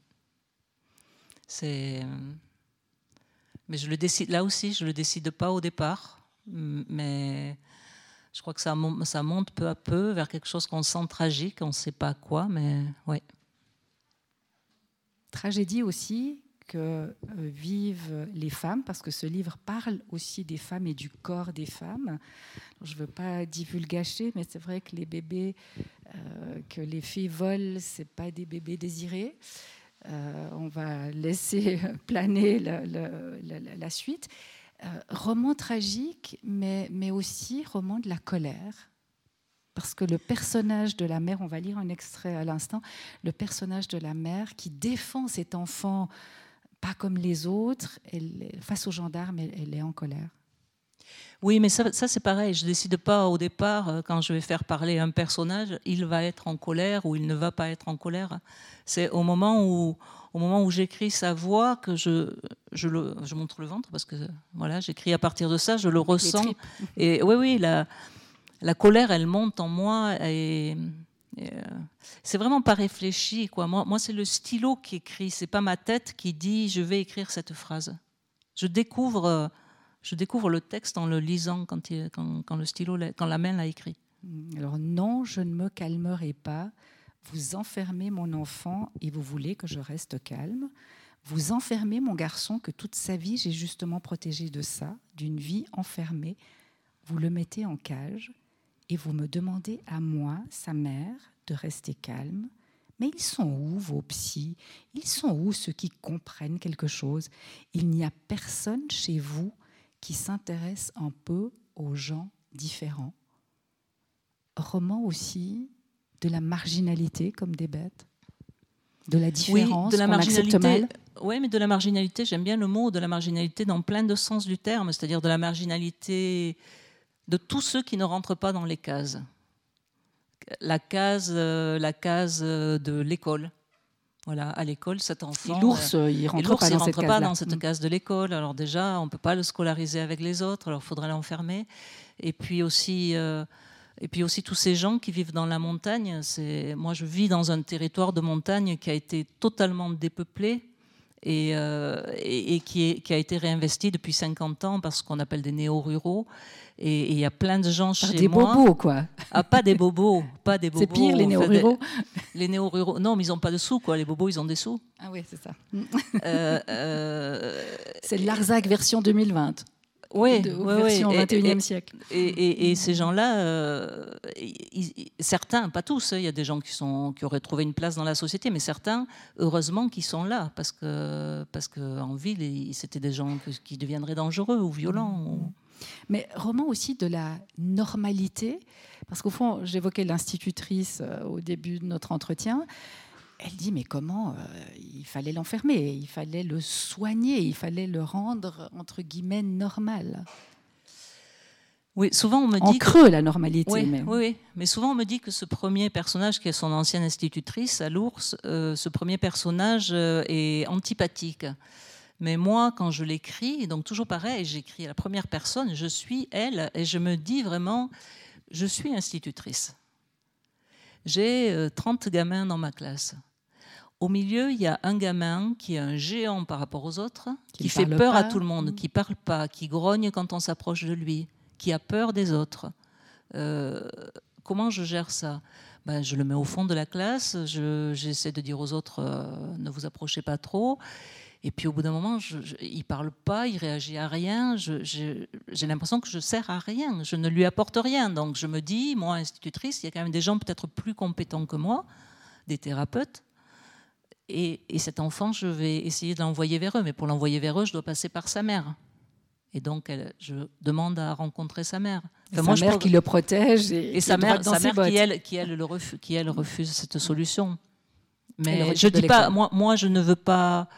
C'est, mais je le décide là aussi, je le décide pas au départ, mais je crois que ça, ça monte peu à peu vers quelque chose qu'on sent tragique, on ne sait pas quoi, mais oui. Tragédie aussi, que euh, vivent les femmes, parce que ce livre parle aussi des femmes et du corps des femmes. Je ne veux pas divulgacher, mais c'est vrai que les bébés euh, que les filles volent, c'est pas des bébés désirés. Euh, on va laisser *laughs* planer la, suite. roman tragique, mais, mais aussi roman de la colère. Parce que le personnage de la mère, on va lire un extrait à l'instant, le personnage de la mère qui défend cet enfant pas comme les autres. Elle, face aux gendarmes, elle, est en colère. Oui, mais ça, c'est pareil. Je décide pas au départ, euh, quand je vais faire parler un personnage, il va être en colère ou il ne va pas être en colère. C'est au moment où, au moment où j'écris sa voix que je, je, le, je montre le ventre parce que voilà, j'écris à partir de ça, je le ressens. Et oui, oui, la, la colère, elle monte en moi et, c'est vraiment pas réfléchi. Quoi. Moi, c'est le stylo qui écrit, c'est pas ma tête qui dit je vais écrire cette phrase. Je découvre je découvre le texte en le lisant quand, quand, le stylo, quand la main l'a écrit. Alors non, je ne me calmerai pas. Vous enfermez mon enfant et vous voulez que je reste calme. Vous enfermez mon garçon que toute sa vie j'ai justement protégé de ça, d'une vie enfermée. Vous le mettez en cage et vous me demandez à moi, sa mère, de rester calme. Mais ils sont où vos psys? Ils sont où ceux qui comprennent quelque chose? Il n'y a personne chez vous qui s'intéresse un peu aux gens différents? Roman aussi de la marginalité comme des bêtes, de la différence, oui, de la marginalité. Oui, mais de la marginalité, j'aime bien le mot de la marginalité dans plein de sens du terme, c'est-à-dire de la marginalité de tous ceux qui ne rentrent pas dans les cases. La case, euh, la case de l'école, voilà, à l'école, cet enfant. L'ours, euh, il rentre pas, dans, rentre cette pas dans cette case de l'école. Alors déjà, on peut pas le scolariser avec les autres. Alors il faudrait l'enfermer. Et puis aussi, euh, et puis aussi tous ces gens qui vivent dans la montagne. C'est moi, je vis dans un territoire de montagne qui a été totalement dépeuplé. Et, euh, et, qui, est, qui, a été réinvesti depuis 50 ans par ce qu'on appelle des néo-ruraux. Et il y a plein de gens chez des moi. Des bobos, quoi. Ah, pas des bobos, pas des *laughs* bobos. C'est pire, les néo-ruraux. *laughs* les néo-ruraux. Non, mais ils n'ont pas de sous, quoi. Les bobos, ils ont des sous. Ah oui, c'est ça. Euh, euh, *laughs* c'est l'Arzac version 2020. Oui, de, version 21e siècle. Et, et, ces gens-là, euh, certains, pas tous, hein, il y a des gens qui, sont, qui auraient trouvé une place dans la société, mais certains, heureusement, qui sont là, parce qu'en parce que en ville, c'était des gens qui deviendraient dangereux ou violents. Ou... Mais roman aussi de la normalité, parce qu'au fond, j'évoquais l'institutrice euh, au début de notre entretien. Elle dit mais comment euh, il fallait l'enfermer, il fallait le soigner, il fallait le rendre entre guillemets normal. Oui, souvent on me dit en creux la normalité. Oui, mais... oui, mais souvent on me dit que ce premier personnage, qui est son ancienne institutrice à l'ours, euh, ce premier personnage est antipathique. Mais moi, quand je l'écris, donc toujours pareil, j'écris à la première personne, je suis elle, et je me dis vraiment, je suis institutrice. J'ai 30 euh, gamins dans ma classe. Au milieu, il y a un gamin qui est un géant par rapport aux autres, qui, fait peur à tout le monde, qui parle pas, qui grogne quand on s'approche de lui, qui a peur des autres. Euh, comment je gère ça? Ben, Je le mets au fond de la classe, j'essaie de dire aux autres euh, ne vous approchez pas trop. Et puis au bout d'un moment, je, il ne parle pas, il réagit à rien. J'ai l'impression que je sers à rien, je ne lui apporte rien. Donc je me dis, moi, institutrice, il y a quand même des gens peut-être plus compétents que moi, des thérapeutes. Et, cet enfant, je vais essayer de l'envoyer vers eux. Mais pour l'envoyer vers eux, je dois passer par sa mère. Et donc, je demande à rencontrer sa mère. Enfin, sa mère qui le protège et, sa mère, sa mère qui, elle, qui, elle, le refuse, qui, elle, refuse cette solution. Mais je dis pas, moi, moi, je ne veux pas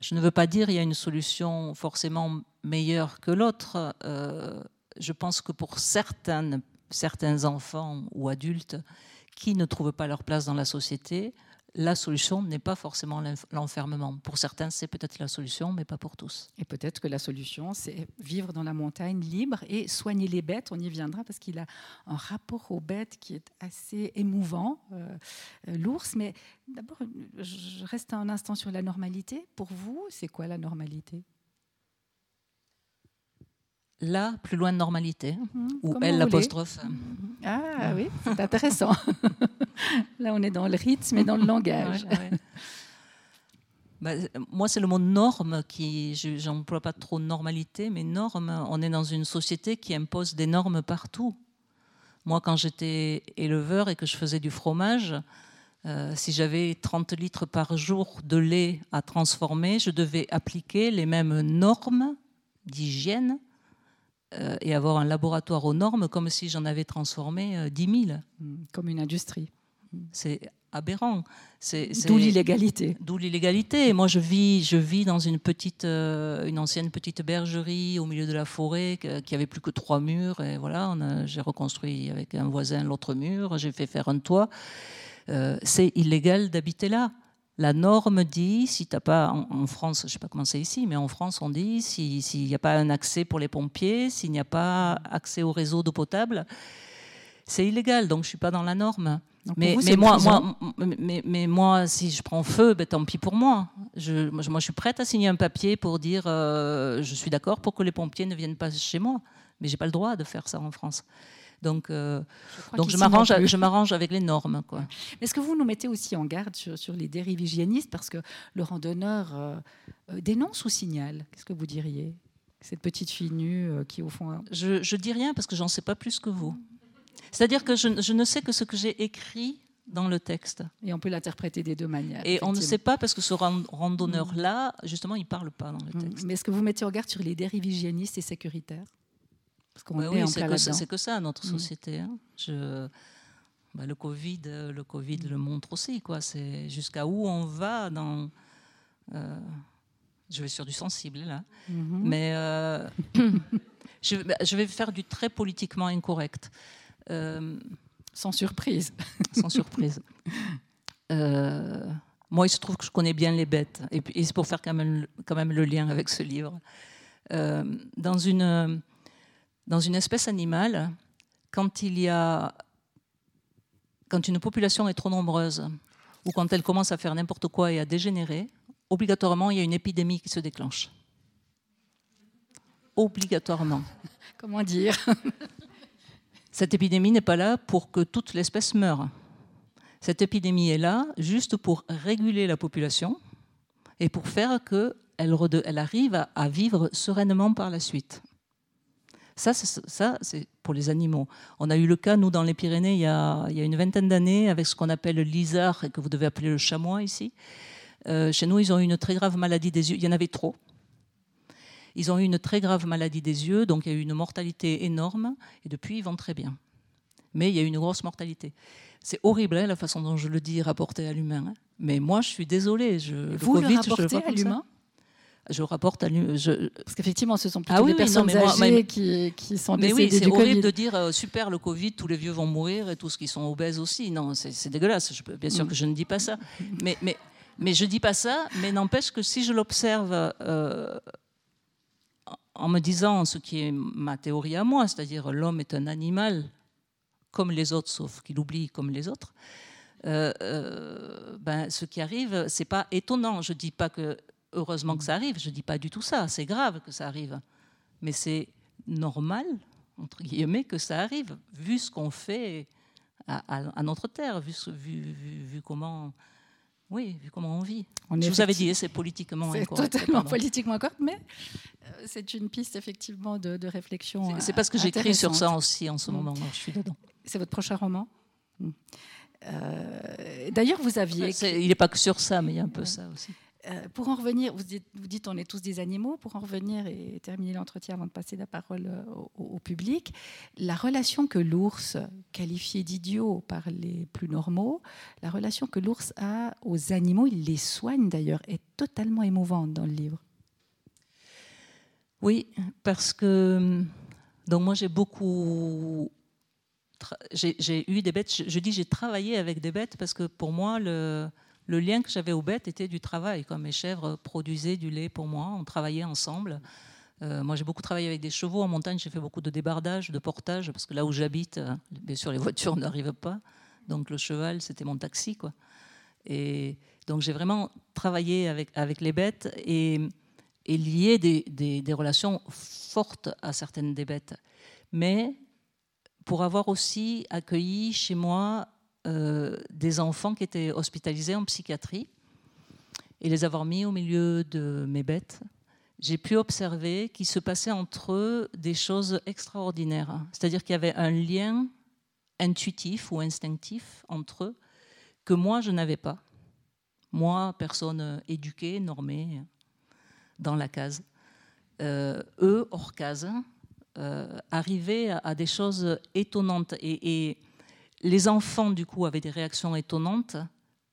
je ne veux pas dire qu'il y a une solution forcément meilleure que l'autre. Euh, je pense que pour certains enfants ou adultes qui ne trouvent pas leur place dans la société, la solution n'est pas forcément l'enfermement. Pour certains, c'est peut-être la solution, mais pas pour tous. Et peut-être que la solution, c'est vivre dans la montagne libre et soigner les bêtes. On y viendra parce qu'il a un rapport aux bêtes qui est assez émouvant, euh, euh, l'ours. Mais d'abord, je reste un instant sur la normalité. Pour vous, c'est quoi la normalité? Là, plus loin de normalité, mhm. ou elle l'apostrophe. Ah oui, c'est intéressant. *laughs* là, on est dans le rythme et dans le langage. Bah, moi, c'est le mot norme qui, j'emploie pas trop normalité, mais norme, on est dans une société qui impose des normes partout. Moi, quand j'étais éleveur et que je faisais du fromage, euh, si j'avais 30 litres par jour de lait à transformer, je devais appliquer les mêmes normes d'hygiène et avoir un laboratoire aux normes comme si j'en avais transformé 10 euh, 000. Hmm, comme une industrie. C'est aberrant. D'où l'illégalité. D'où l'illégalité. Moi, je vis, je vis dans une petite, euh, une ancienne petite bergerie au milieu de la forêt qui avait plus que trois murs. Et voilà, j'ai reconstruit avec un voisin l'autre mur. J'ai fait faire un toit. Euh, c'est illégal d'habiter là. La norme dit, si t'as pas en, France, je ne sais pas comment c'est ici, mais en France on dit, s'il n'y a pas un accès pour les pompiers, s'il n'y a pas accès au réseau d'eau potable, c'est illégal. Donc je suis pas dans la norme. Mais, moi, moi, mais, mais, moi, si je prends feu, ben, tant pis pour moi. Je, moi, je suis prête à signer un papier pour dire euh, je suis d'accord pour que les pompiers ne viennent pas chez moi. Mais j'ai pas le droit de faire ça en France. Donc, euh, je donc je m'arrange, je m'arrange avec les normes. Quoi. Est-ce que vous nous mettez aussi en garde sur, les dérives hygiénistes? Parce que le randonneur euh, euh, dénonce ou signale? Qu'est-ce que vous diriez? Cette petite fille nue qui, au fond. Je, je dis rien parce que j'en sais pas plus que vous. C'est-à-dire que je, je, ne sais que ce que j'ai écrit dans le texte. Et on peut l'interpréter des deux manières. Et on ne sait pas parce que ce randonneur-là, justement, il ne parle pas dans le mm. texte. Mais est-ce que vous mettez en garde sur les dérives hygiénistes et sécuritaires? Oui, c'est que, ça, notre mm. société. Hein. Je, bah, le Covid, le Covid le montre aussi. Quoi. C'est jusqu'à où on va dans. Euh, je vais sur du sensible là, mm-hmm. mais euh, *coughs* je, bah, je, vais faire du très politiquement incorrect. Euh, sans surprise. *laughs* sans surprise. moi, il se trouve que je connais bien les bêtes, et, et c'est pour faire quand même, quand même le lien avec ce livre. dans une dans une espèce animale, quand il y a quand une population est trop nombreuse ou quand elle commence à faire n'importe quoi et à dégénérer, obligatoirement il y a une épidémie qui se déclenche. Obligatoirement. *laughs* Comment dire? Cette épidémie n'est pas là pour que toute l'espèce meure. Cette épidémie est là juste pour réguler la population et pour faire qu'elle elle arrive à vivre sereinement par la suite. Ça, c'est pour les animaux. On a eu le cas, nous, dans les Pyrénées, il y a, une vingtaine d'années, avec ce qu'on appelle le lizard, et que vous devez appeler le chamois ici. Euh, chez nous, ils ont eu une très grave maladie des yeux. Il y en avait trop. Ils ont eu une très grave maladie des yeux, donc il y a eu une mortalité énorme, et depuis, ils vont très bien. Mais il y a eu une grosse mortalité. C'est horrible hein, la façon dont je le dis, rapporté à l'humain. Hein. Mais moi, je suis désolée. Je, vous le, rapportez à l'humain? Je rapporte à je... Parce qu'effectivement, ce sont plutôt ah des personnes âgées qui, qui, sont mais oui, c'est horrible de dire euh, super le Covid, tous les vieux vont mourir et tous qui sont obèses aussi. Non, c'est dégueulasse. Je, bien sûr mm. que je ne dis pas ça, mais mais mais je dis pas ça. Mais n'empêche que si je l'observe euh, en me disant ce qui est ma théorie à moi, c'est-à-dire l'homme est un animal comme les autres, sauf qu'il oublie comme les autres. Euh, ben, ce qui arrive, c'est pas étonnant. Je dis pas que heureusement que ça arrive, je ne dis pas du tout ça, c'est grave que ça arrive, mais c'est normal, entre guillemets, que ça arrive, vu ce qu'on fait à, notre terre, vu, vu, comment... Oui, vu comment on vit. je vous avais dit, c'est politiquement incorrect. C'est totalement politiquement incorrect, mais euh, c'est une piste effectivement de, réflexion. C'est parce que j'écris sur ça aussi en ce moment, je suis dedans. C'est votre prochain roman? Hmm. euh, D'ailleurs, vous aviez. Il n'est pas que sur ça, mais il y a un peu ça aussi. Euh, pour en revenir, vous dites, vous on est tous des animaux, pour en revenir et terminer l'entretien avant de passer la parole euh, au, public, la relation que l'ours, qualifié d'idiot par les plus normaux, la relation que l'ours a aux animaux, il les soigne d'ailleurs, est totalement émouvante dans le livre. Oui, parce que donc moi j'ai beaucoup j'ai eu des bêtes. Je, je dis j'ai travaillé avec des bêtes parce que pour moi le le lien que j'avais aux bêtes était du travail. Comme mes chèvres produisaient du lait pour moi, on travaillait ensemble. Euh, moi, j'ai beaucoup travaillé avec des chevaux en montagne. J'ai fait beaucoup de débardage, de portage, parce que là où j'habite, euh, bien sûr, les *laughs* voitures n'arrivent pas. Donc le cheval, c'était mon taxi, quoi. Et donc j'ai vraiment travaillé avec, les bêtes et, lié des, des, relations fortes à certaines des bêtes. Mais pour avoir aussi accueilli chez moi des enfants qui étaient hospitalisés en psychiatrie et les avoir mis au milieu de mes bêtes, j'ai pu observer qu'il se passait entre eux des choses extraordinaires. C'est-à-dire qu'il y avait un lien intuitif ou instinctif entre eux que moi, je n'avais pas. Moi, personne éduquée, normée, dans la case. Euh, eux, hors case, euh, arrivaient à, des choses étonnantes. et les enfants, du coup, avaient des réactions étonnantes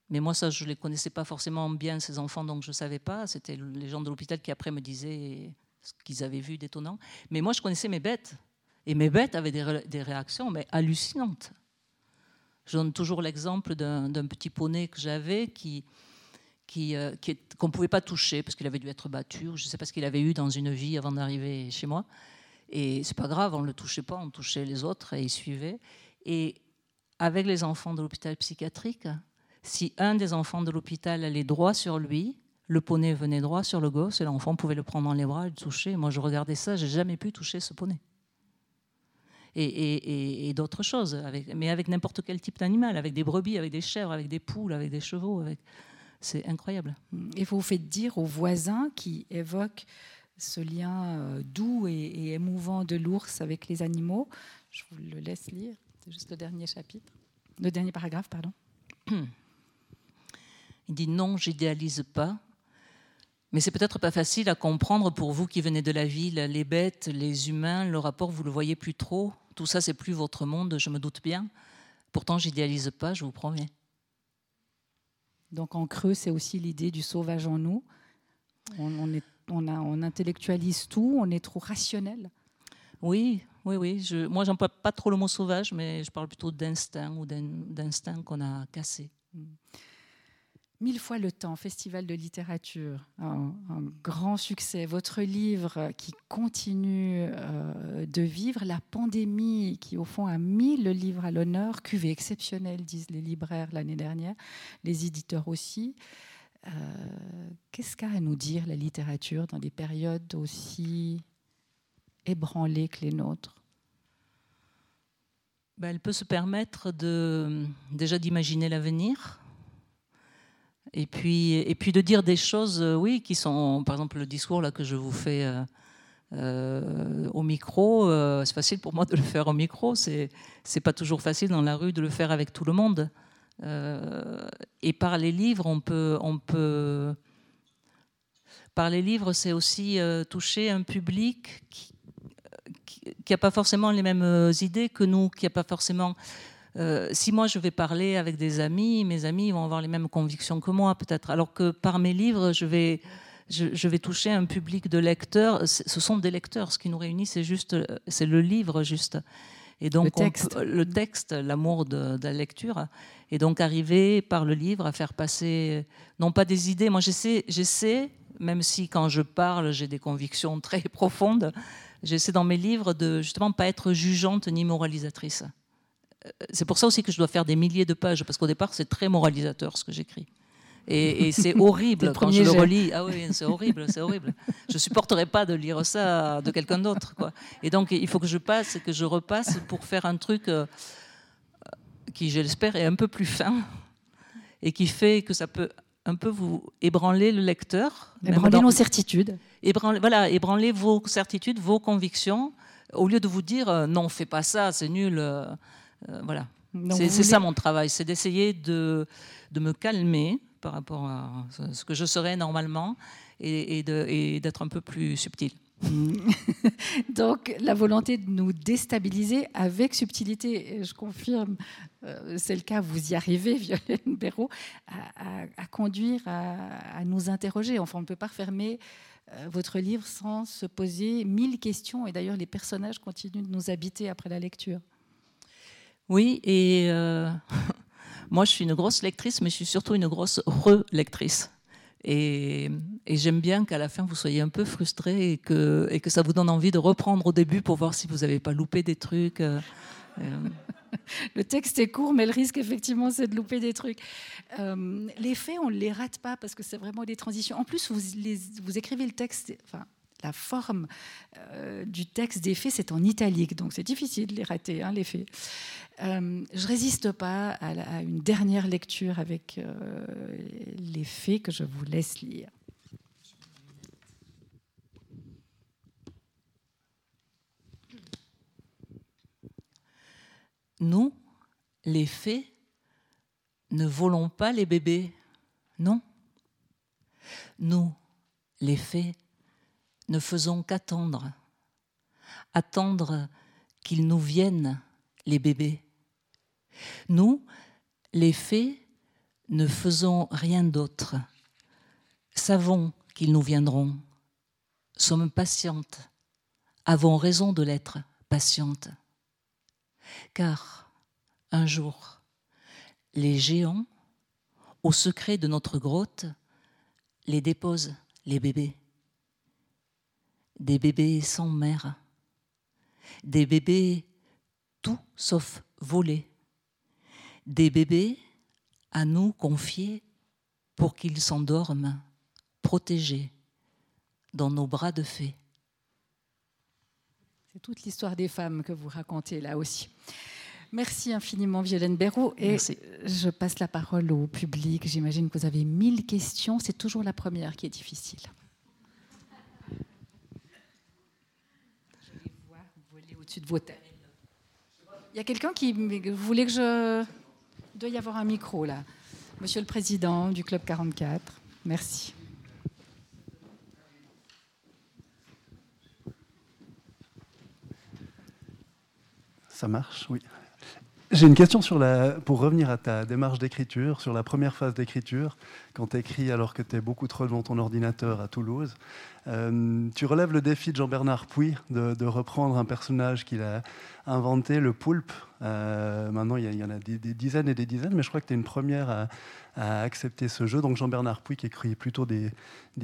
Mais moi, ça, je ne les connaissais pas forcément bien, ces enfants, donc je ne savais pas. C'était les gens de l'hôpital qui après me disaient ce qu'ils avaient vu d'étonnant. Mais moi, je connaissais mes bêtes. Et mes bêtes avaient des, réactions mais hallucinantes. Je donne toujours l'exemple d'un petit poney que j'avais qui, euh, qu'on ne pouvait pas toucher parce qu'il avait dû être battu, je ne sais pas ce qu'il avait eu dans une vie avant d'arriver chez moi. Et c'est pas grave, on ne le touchait pas, on touchait les autres et ils suivaient. Et avec les enfants de l'hôpital psychiatrique, si un des enfants de l'hôpital allait droit sur lui, le poney venait droit sur le gosse et l'enfant pouvait le prendre dans les bras et le toucher. Moi, je regardais ça, j'ai jamais pu toucher ce poney. Et, d'autres choses, mais avec n'importe quel type d'animal, avec des brebis, avec des chèvres, avec des poules, avec des chevaux. C'est incroyable. Et vous faites dire aux voisins qui évoquent ce lien euh, doux et, émouvant de l'ours avec les animaux. Je vous le laisse lire. C'est juste le dernier chapitre, le dernier paragraphe, pardon. *clears throat* Il dit non, j'idéalise pas. Mais c'est peut-être pas facile à comprendre pour vous qui venez de la ville. Les bêtes, les humains, le rapport, vous le voyez plus trop. Tout ça, c'est plus votre monde, je me doute bien. Pourtant, j'idéalise pas, je vous promets. Donc en creux, c'est aussi l'idée du sauvage en nous. On, est, on, a, on, intellectualise tout, on est trop rationnel. Oui, oui, oui. Je, moi, pas trop le mot sauvage, mais je parle plutôt d'instinct ou d'instinct qu'on a cassé. Mm. Mille fois le temps, Festival de littérature, un, grand succès. Votre livre qui continue euh, de vivre, la pandémie qui au fond a mis le livre à l'honneur, cuvée exceptionnelle, disent les libraires l'année dernière, les éditeurs aussi. Euh, qu'est-ce qu'a à nous dire la littérature dans des périodes aussi ébranlées que les nôtres ben, Elle peut se permettre déjà d'imaginer l'avenir et puis, de dire des choses, euh, oui, qui sont, par exemple, le discours là que je vous fais euh, euh, au micro, c'est facile pour moi de le faire au micro. C'est c'est pas toujours facile dans la rue de le faire avec tout le monde. et par les livres, on peut, on peut. Par les livres, c'est aussi toucher un public qui n'a pas forcément les mêmes idées que nous, qui n'a pas forcément euh, si moi je vais parler avec des amis, mes amis vont avoir les mêmes convictions que moi peut-être, alors que par mes livres, je vais, je, vais toucher un public de lecteurs. Ce sont des lecteurs. Ce qui nous réunit, c'est juste, c'est le livre juste. Et donc, le texte, l'amour de, la lecture, et donc arriver par le livre à faire passer, non pas des idées. Moi, j'essaie, j'essaie, même si quand je parle, j'ai des convictions *laughs* très profondes, j'essaie dans mes livres de justement pas être jugeante ni moralisatrice c'est pour ça aussi que je dois faire des milliers de pages, parce qu'au départ, c'est très moralisateur ce que j'écris. Et, c'est *laughs* horrible quand je le relis. Ah oui, c'est horrible, c'est horrible. Je supporterais pas de lire ça de quelqu'un d'autre, quoi. Et donc, il faut que je passe et que je repasse pour faire un truc euh, qui, je l'espère, est un peu plus fin et qui fait que ça peut un peu vous ébranler le lecteur. Ébranler nos certitudes. Ébranler, voilà, ébranler vos certitudes, vos convictions, au lieu de vous dire euh, non, fais pas ça, c'est nul. Euh, euh, voilà. C'est ça mon travail, c'est d'essayer de, de, me calmer par rapport à ce que je serais normalement et, et d'être un peu plus subtil. *laughs* Donc la volonté de nous déstabiliser avec subtilité, je confirme, euh, c'est le cas, vous y arrivez, *laughs* Violaine Béraud, à, conduire, à, nous interroger. Enfin, on ne peut pas refermer euh, votre livre sans se poser mille questions. Et d'ailleurs, les personnages continuent de nous habiter après la lecture. Oui, et euh, *laughs* moi je suis une grosse lectrice, mais je suis surtout une grosse relectrice. Et, j'aime bien qu'à la fin vous soyez un peu frustré et que, ça vous donne envie de reprendre au début pour voir si vous n'avez pas loupé des trucs. Euh, euh. Le texte est court, mais le risque, effectivement, c'est de louper des trucs. les faits, on ne les rate pas parce que c'est vraiment des transitions. En plus, vous, écrivez le texte, la forme euh, du texte des faits, c'est en italique, donc c'est difficile de les rater, hein, les faits. Euh, je résiste pas à, une dernière lecture avec euh, les faits que je vous laisse lire. Nous, les fées, ne volons pas les bébés, non. Nous, les fées, ne faisons qu'attendre, attendre qu'ils nous viennent, les bébés. Nous, les fées, ne faisons rien d'autre. Savons qu'ils nous viendront. Sommes patientes. Avons raison de l'être patientes. Car un jour, les géants, au secret de notre grotte, les déposent les bébés. Des bébés sans mère. Des bébés tout sauf volés. Des bébés à nous confier pour qu'ils s'endorment protégés dans nos bras de fée. C'est toute l'histoire des femmes que vous racontez là aussi. Merci infiniment Violaine Béraud. Et je passe la parole au public. J'imagine que vous avez mille questions. C'est toujours la première qui est difficile. Je vais voir voler au-dessus de vos têtes. Il y a quelqu'un qui voulait que je il doit y avoir un micro là. Monsieur le Président du Club 44, merci. Ça marche, oui. J'ai une question sur la, pour revenir à ta démarche d'écriture, sur la première phase d'écriture, quand tu écris alors que tu es beaucoup trop devant ton ordinateur à Toulouse. Euh, tu relèves le défi de Jean-Bernard Puy de, reprendre un personnage qu'il a inventé, le poulpe. Euh, maintenant, il y, en a des, dizaines et des dizaines, mais je crois que tu es une première à, accepter ce jeu. Donc Jean-Bernard Puy qui écrit plutôt des,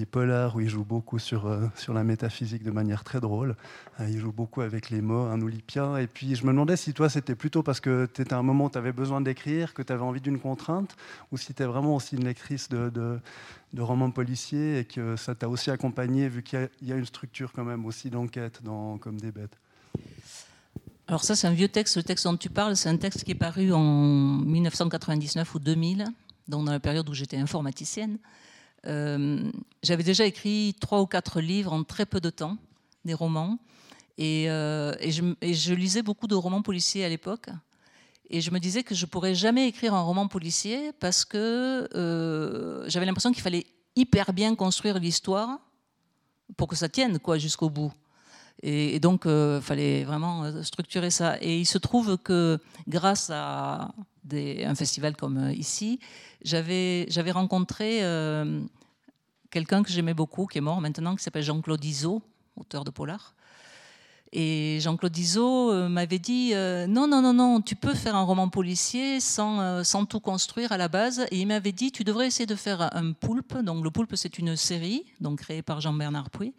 polars où il joue beaucoup sur, euh, sur la métaphysique de manière très drôle. Il joue beaucoup avec les mots, un oulipien. Et puis je me demandais si toi c'était plutôt parce que tu étais à un moment où tu avais besoin d'écrire, que tu avais envie d'une contrainte, ou si tu es vraiment aussi une lectrice de, de, romans policiers et que ça t'a aussi accompagné vu qu'il y, a une structure quand même aussi d'enquête dans Comme des bêtes. Alors ça, c'est un vieux texte. Le texte dont tu parles, c'est un texte qui est paru en 1999 ou 2000 dans la période où j'étais informaticienne, euh, j'avais déjà écrit trois ou quatre livres en très peu de temps, des romans. Et, euh, je, lisais beaucoup de romans policiers à l'époque. Et je me disais que je pourrais jamais écrire un roman policier parce que euh, j'avais l'impression qu'il fallait hyper bien construire l'histoire pour que ça tienne quoi jusqu'au bout. Et, donc, il fallait vraiment structurer ça. Et il se trouve que grâce à un festival comme ici, j'avais rencontré euh, quelqu'un que j'aimais beaucoup, qui est mort maintenant, qui s'appelle Jean-Claude Iso, auteur de Polar. Et Jean-Claude Iso euh, m'avait dit euh, non, non, non, non, tu peux faire un roman policier sans, sans tout construire à la base. Et il m'avait dit tu devrais essayer de faire un poulpe. Donc le poulpe, c'est une série donc créée par Jean-Bernard Puy.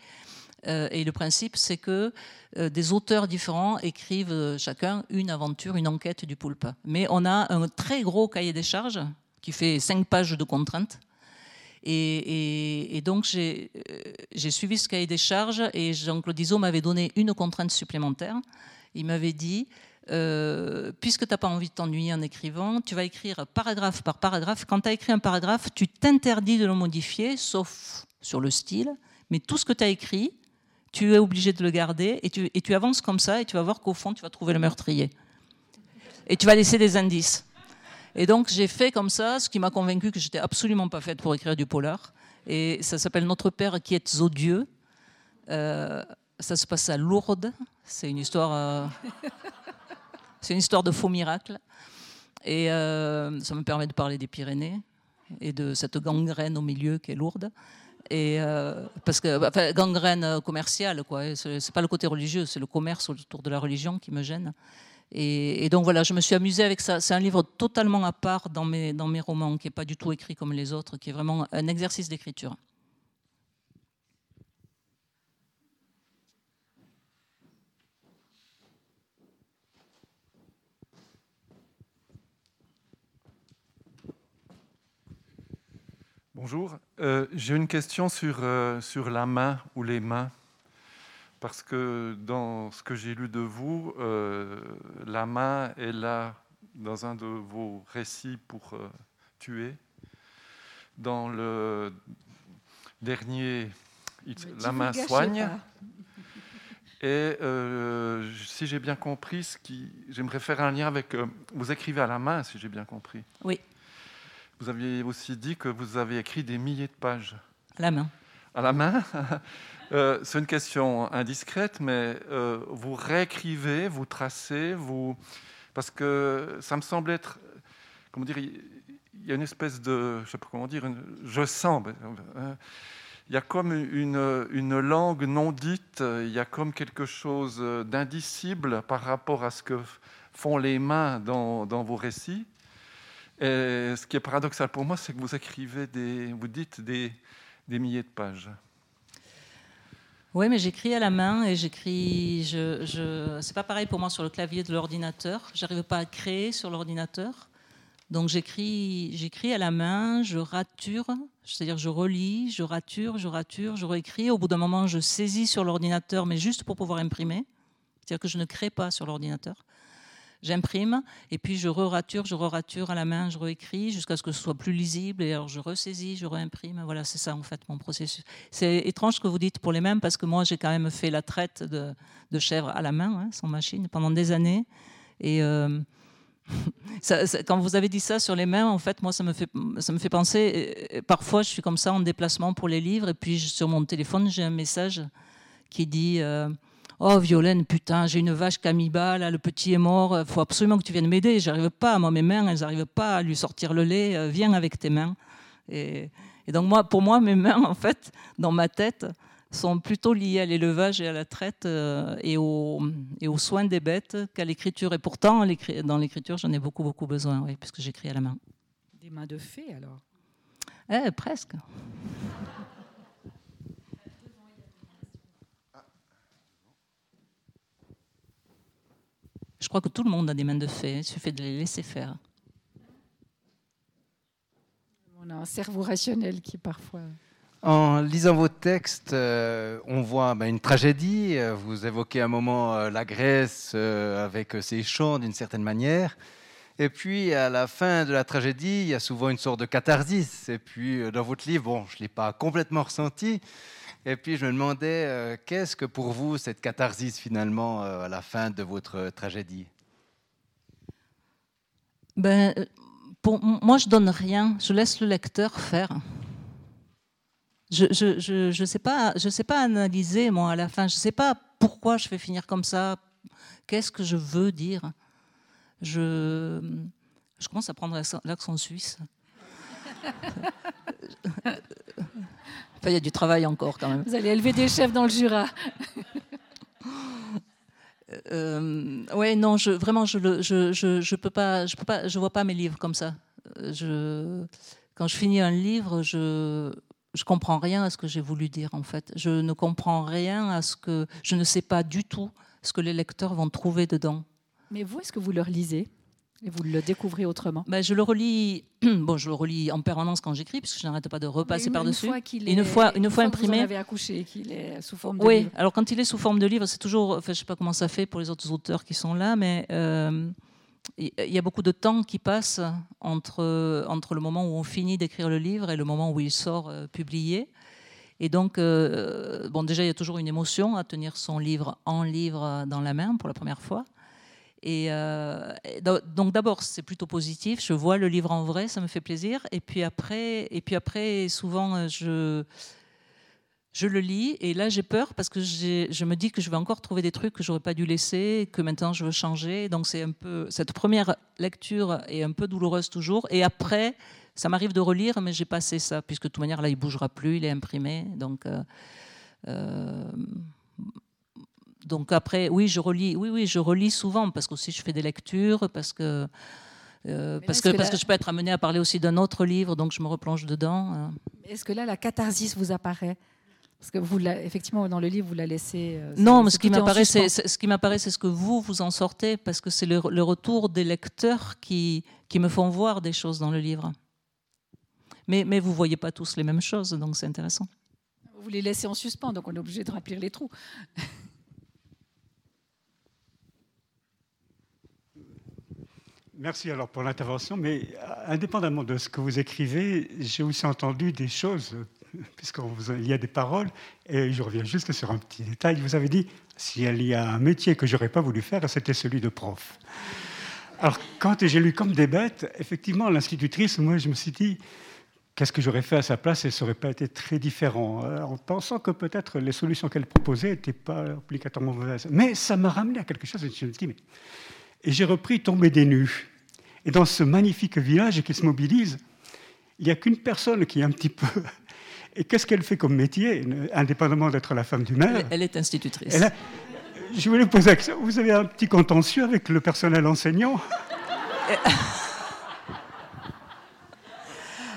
et le principe, c'est que des auteurs différents écrivent chacun une aventure, une enquête du poulpe. Mais on a un très gros cahier des charges qui fait cinq pages de contraintes. Et, donc, euh, j'ai suivi ce cahier des charges et Jean-Claude Iso m'avait donné une contrainte supplémentaire. Il m'avait dit euh, puisque tu n'as pas envie de t'ennuyer en écrivant, tu vas écrire paragraphe par paragraphe. Quand tu as écrit un paragraphe, tu t'interdis de le modifier, sauf sur le style. Mais tout ce que tu as écrit, tu es obligé de le garder et tu avances comme ça et tu vas voir qu'au fond, tu vas trouver le meurtrier. Et tu vas laisser des indices. Et donc j'ai fait comme ça, ce qui m'a convaincu que j'étais absolument pas faite pour écrire du polar. Et ça s'appelle Notre Père qui est odieux. Euh, ça se passe à Lourdes. C'est une histoire. Euh, c'est une histoire de faux miracles. Et euh, ça me permet de parler des Pyrénées et de cette gangrène au milieu qui est lourde. Et parce que enfin, gangrène commerciale, quoi. C'est pas le côté religieux, c'est le commerce autour de la religion qui me gêne. Et, donc voilà, je me suis amusée avec ça. C'est un livre totalement à part dans mes, dans mes romans, qui n'est pas du tout écrit comme les autres, qui est vraiment un exercice d'écriture. Bonjour, euh, j'ai une question sur, euh, sur la main ou les mains parce que dans ce que j'ai lu de vous, euh, la main est là dans un de vos récits pour euh, tuer. Dans le dernier, la main soigne. Et euh, si j'ai bien compris, ce qui, j'aimerais faire un lien avec. vous écrivez à la main, si j'ai bien compris. Oui. Vous aviez aussi dit que vous avez écrit des milliers de pages. À la main. À la main? Euh, c'est une question indiscrète, mais euh, vous réécrivez, vous tracez, vous... parce que ça me semble être... Comment dire Il y a une espèce de, je sais pas comment dire, je sens, euh, il y a comme une, une, langue non dite, il y a comme quelque chose d'indicible par rapport à ce que font les mains dans, dans vos récits. Et ce qui est paradoxal pour moi, c'est que vous écrivez des, vous dites des, des milliers de pages. Oui, mais j'écris à la main et j'écris. Je, je... C'est pas pareil pour moi sur le clavier de l'ordinateur. J'arrive pas à créer sur l'ordinateur. Donc j'écris, j'écris à la main, je rature, c'est-à-dire je relis, je rature, je rature, je réécris. Au bout d'un moment, je saisis sur l'ordinateur, mais juste pour pouvoir imprimer. C'est-à-dire que je ne crée pas sur l'ordinateur j'imprime, et puis je re-rature, je re-rature à la main, je réécris jusqu'à ce que ce soit plus lisible, et alors je ressaisis, je réimprime. Voilà, c'est ça en fait mon processus. C'est étrange ce que vous dites pour les mêmes, parce que moi j'ai quand même fait la traite de, de chèvre à la main, hein, sans machine, pendant des années. Et. Euh, *laughs* quand vous avez dit ça sur les mains, en fait, moi, ça me fait, ça me fait penser. Parfois, je suis comme ça en déplacement pour les livres, et puis sur mon téléphone, j'ai un message qui dit euh, Oh, Violaine, putain, j'ai une vache camiba, là, le petit est mort, il faut absolument que tu viennes m'aider. J'arrive pas, moi, mes mains, elles n'arrivent pas à lui sortir le lait, euh, viens avec tes mains. Et, donc, moi, pour moi, mes mains, *laughs* en fait, dans ma tête, sont plutôt liées à l'élevage et à la traite euh, et, aux et aux soins des bêtes qu'à l'écriture. Et pourtant, dans l'écriture, j'en ai beaucoup, beaucoup besoin, oui, puisque j'écris à la main. Des mains de fée, alors? Eh, presque. Je crois que tout le monde a des mains de fée, il suffit de les laisser faire. On a un cerveau rationnel qui parfois... En lisant vos textes, euh, on voit ben, une tragédie. Vous évoquez un moment euh, la Grèce euh, avec ses chants d'une certaine manière. Et puis, à la fin de la tragédie, il y a souvent une sorte de catharsis. Et puis, dans votre livre, bon, je ne l'ai pas complètement ressenti, et puis je me demandais, euh, qu'est-ce que pour vous cette catharsis finalement euh, à la fin de votre tragédie? Ben, pour, Moi, je donne rien, je laisse le lecteur faire. Je ne je, je, je sais, pas, je sais pas analyser, moi, à la fin. Je ne sais pas pourquoi je fais finir comme ça. Qu'est-ce que je veux dire? Je, je commence à prendre l'accent suisse. *laughs* il y a du travail encore quand même. Vous allez élever des chefs dans le Jura. Euh, ouais, non, je, vraiment, je ne je, je, je, peux pas, je peux pas, je vois pas mes livres comme ça. Je, quand je finis un livre, je je comprends rien à ce que j'ai voulu dire en fait. Je ne comprends rien à ce que je ne sais pas du tout ce que les lecteurs vont trouver dedans. Mais vous, est-ce que vous leur lisez et vous le découvrez autrement ben, Je le relis *clears throat* bon, je le relis en permanence quand j'écris, puisque je n'arrête pas de repasser par-dessus. Une fois, une, fois, imprimé. Vous avez accouché, qu'il est sous forme de oui, livre. Oui, alors quand il est sous forme de livre, c'est toujours. Enfin, je ne sais pas comment ça fait pour les autres auteurs qui sont là, mais euh, il y a beaucoup de temps qui passe entre, entre le moment où on finit d'écrire le livre et le moment où il sort euh, publié. Et donc, euh, bon, déjà, il y a toujours une émotion à tenir son livre en livre dans la main pour la première fois. Et euh, donc d'abord, c'est plutôt positif. Je vois le livre en vrai, ça me fait plaisir. Et puis après, et puis après souvent, euh, je, je le lis. Et là, j'ai peur parce que je me dis que je vais encore trouver des trucs que j'aurais pas dû laisser, que maintenant je veux changer. Donc c'est un peu cette première lecture est un peu douloureuse toujours. Et après, ça m'arrive de relire, mais j'ai passé ça puisque de toute manière là, il bougera plus, il est imprimé. Donc euh donc après, oui, je relis, oui, oui, je relis souvent parce que aussi je fais des lectures, parce que euh, parce que, parce que je peux être amenée à parler aussi d'un autre livre, donc je me replonge dedans. Hein. Est-ce que là, la catharsis vous apparaît? Parce que vous, effectivement, dans le livre, vous la laissez. Euh, non, mais ce qui m'apparaît, c'est ce qui m'apparaît, c'est ce que vous vous en sortez, parce que c'est le, le, retour des lecteurs qui qui me font voir des choses dans le livre. Mais mais vous voyez pas tous les mêmes choses, donc c'est intéressant. Vous les laissez en suspens, donc on est obligé de remplir les trous. Merci alors pour l'intervention, mais euh, indépendamment de ce que vous écrivez, j'ai aussi entendu des choses, puisqu'il y a des paroles, et je reviens juste sur un petit détail. Vous avez dit, s'il y a un métier que j'aurais pas voulu faire, c'était celui de prof. Alors quand j'ai lu comme des bêtes, effectivement, l'institutrice, moi je me suis dit, qu'est-ce que j'aurais fait à sa place et ça n'aurait pas été très différent, euh, en pensant que peut-être les solutions qu'elle proposait n'étaient pas obligatoirement mauvaises. Mais ça m'a ramené à quelque chose, et je me suis dit, mais... Et j'ai repris Tomber des nues. Et dans ce magnifique village qui se mobilise, il n'y a qu'une personne qui est un petit peu. *laughs* Et qu'est-ce qu'elle fait comme métier, indépendamment d'être la femme du maire Elle, est institutrice. Je voulais poser la question. Vous avez un petit contentieux avec le personnel enseignant? *laughs*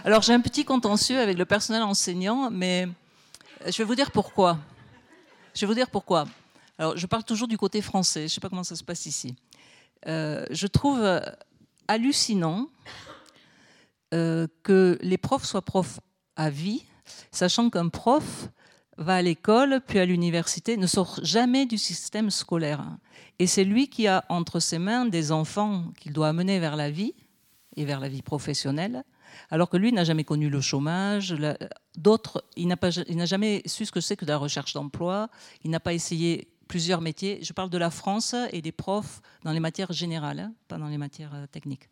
Alors j'ai un petit contentieux avec le personnel enseignant, mais je vais vous dire pourquoi. Je vais vous dire pourquoi. Alors je parle toujours du côté français, je ne sais pas comment ça se passe ici. Euh, je trouve hallucinant euh, que les profs soient profs à vie, sachant qu'un prof va à l'école puis à l'université, ne sort jamais du système scolaire. Et c'est lui qui a entre ses mains des enfants qu'il doit amener vers la vie et vers la vie professionnelle, alors que lui n'a jamais connu le chômage. D'autres, il n'a jamais su ce que c'est que de la recherche d'emploi, il n'a pas essayé plusieurs métiers. Je parle de la France et des profs dans les matières générales, hein, pas dans les matières euh, techniques.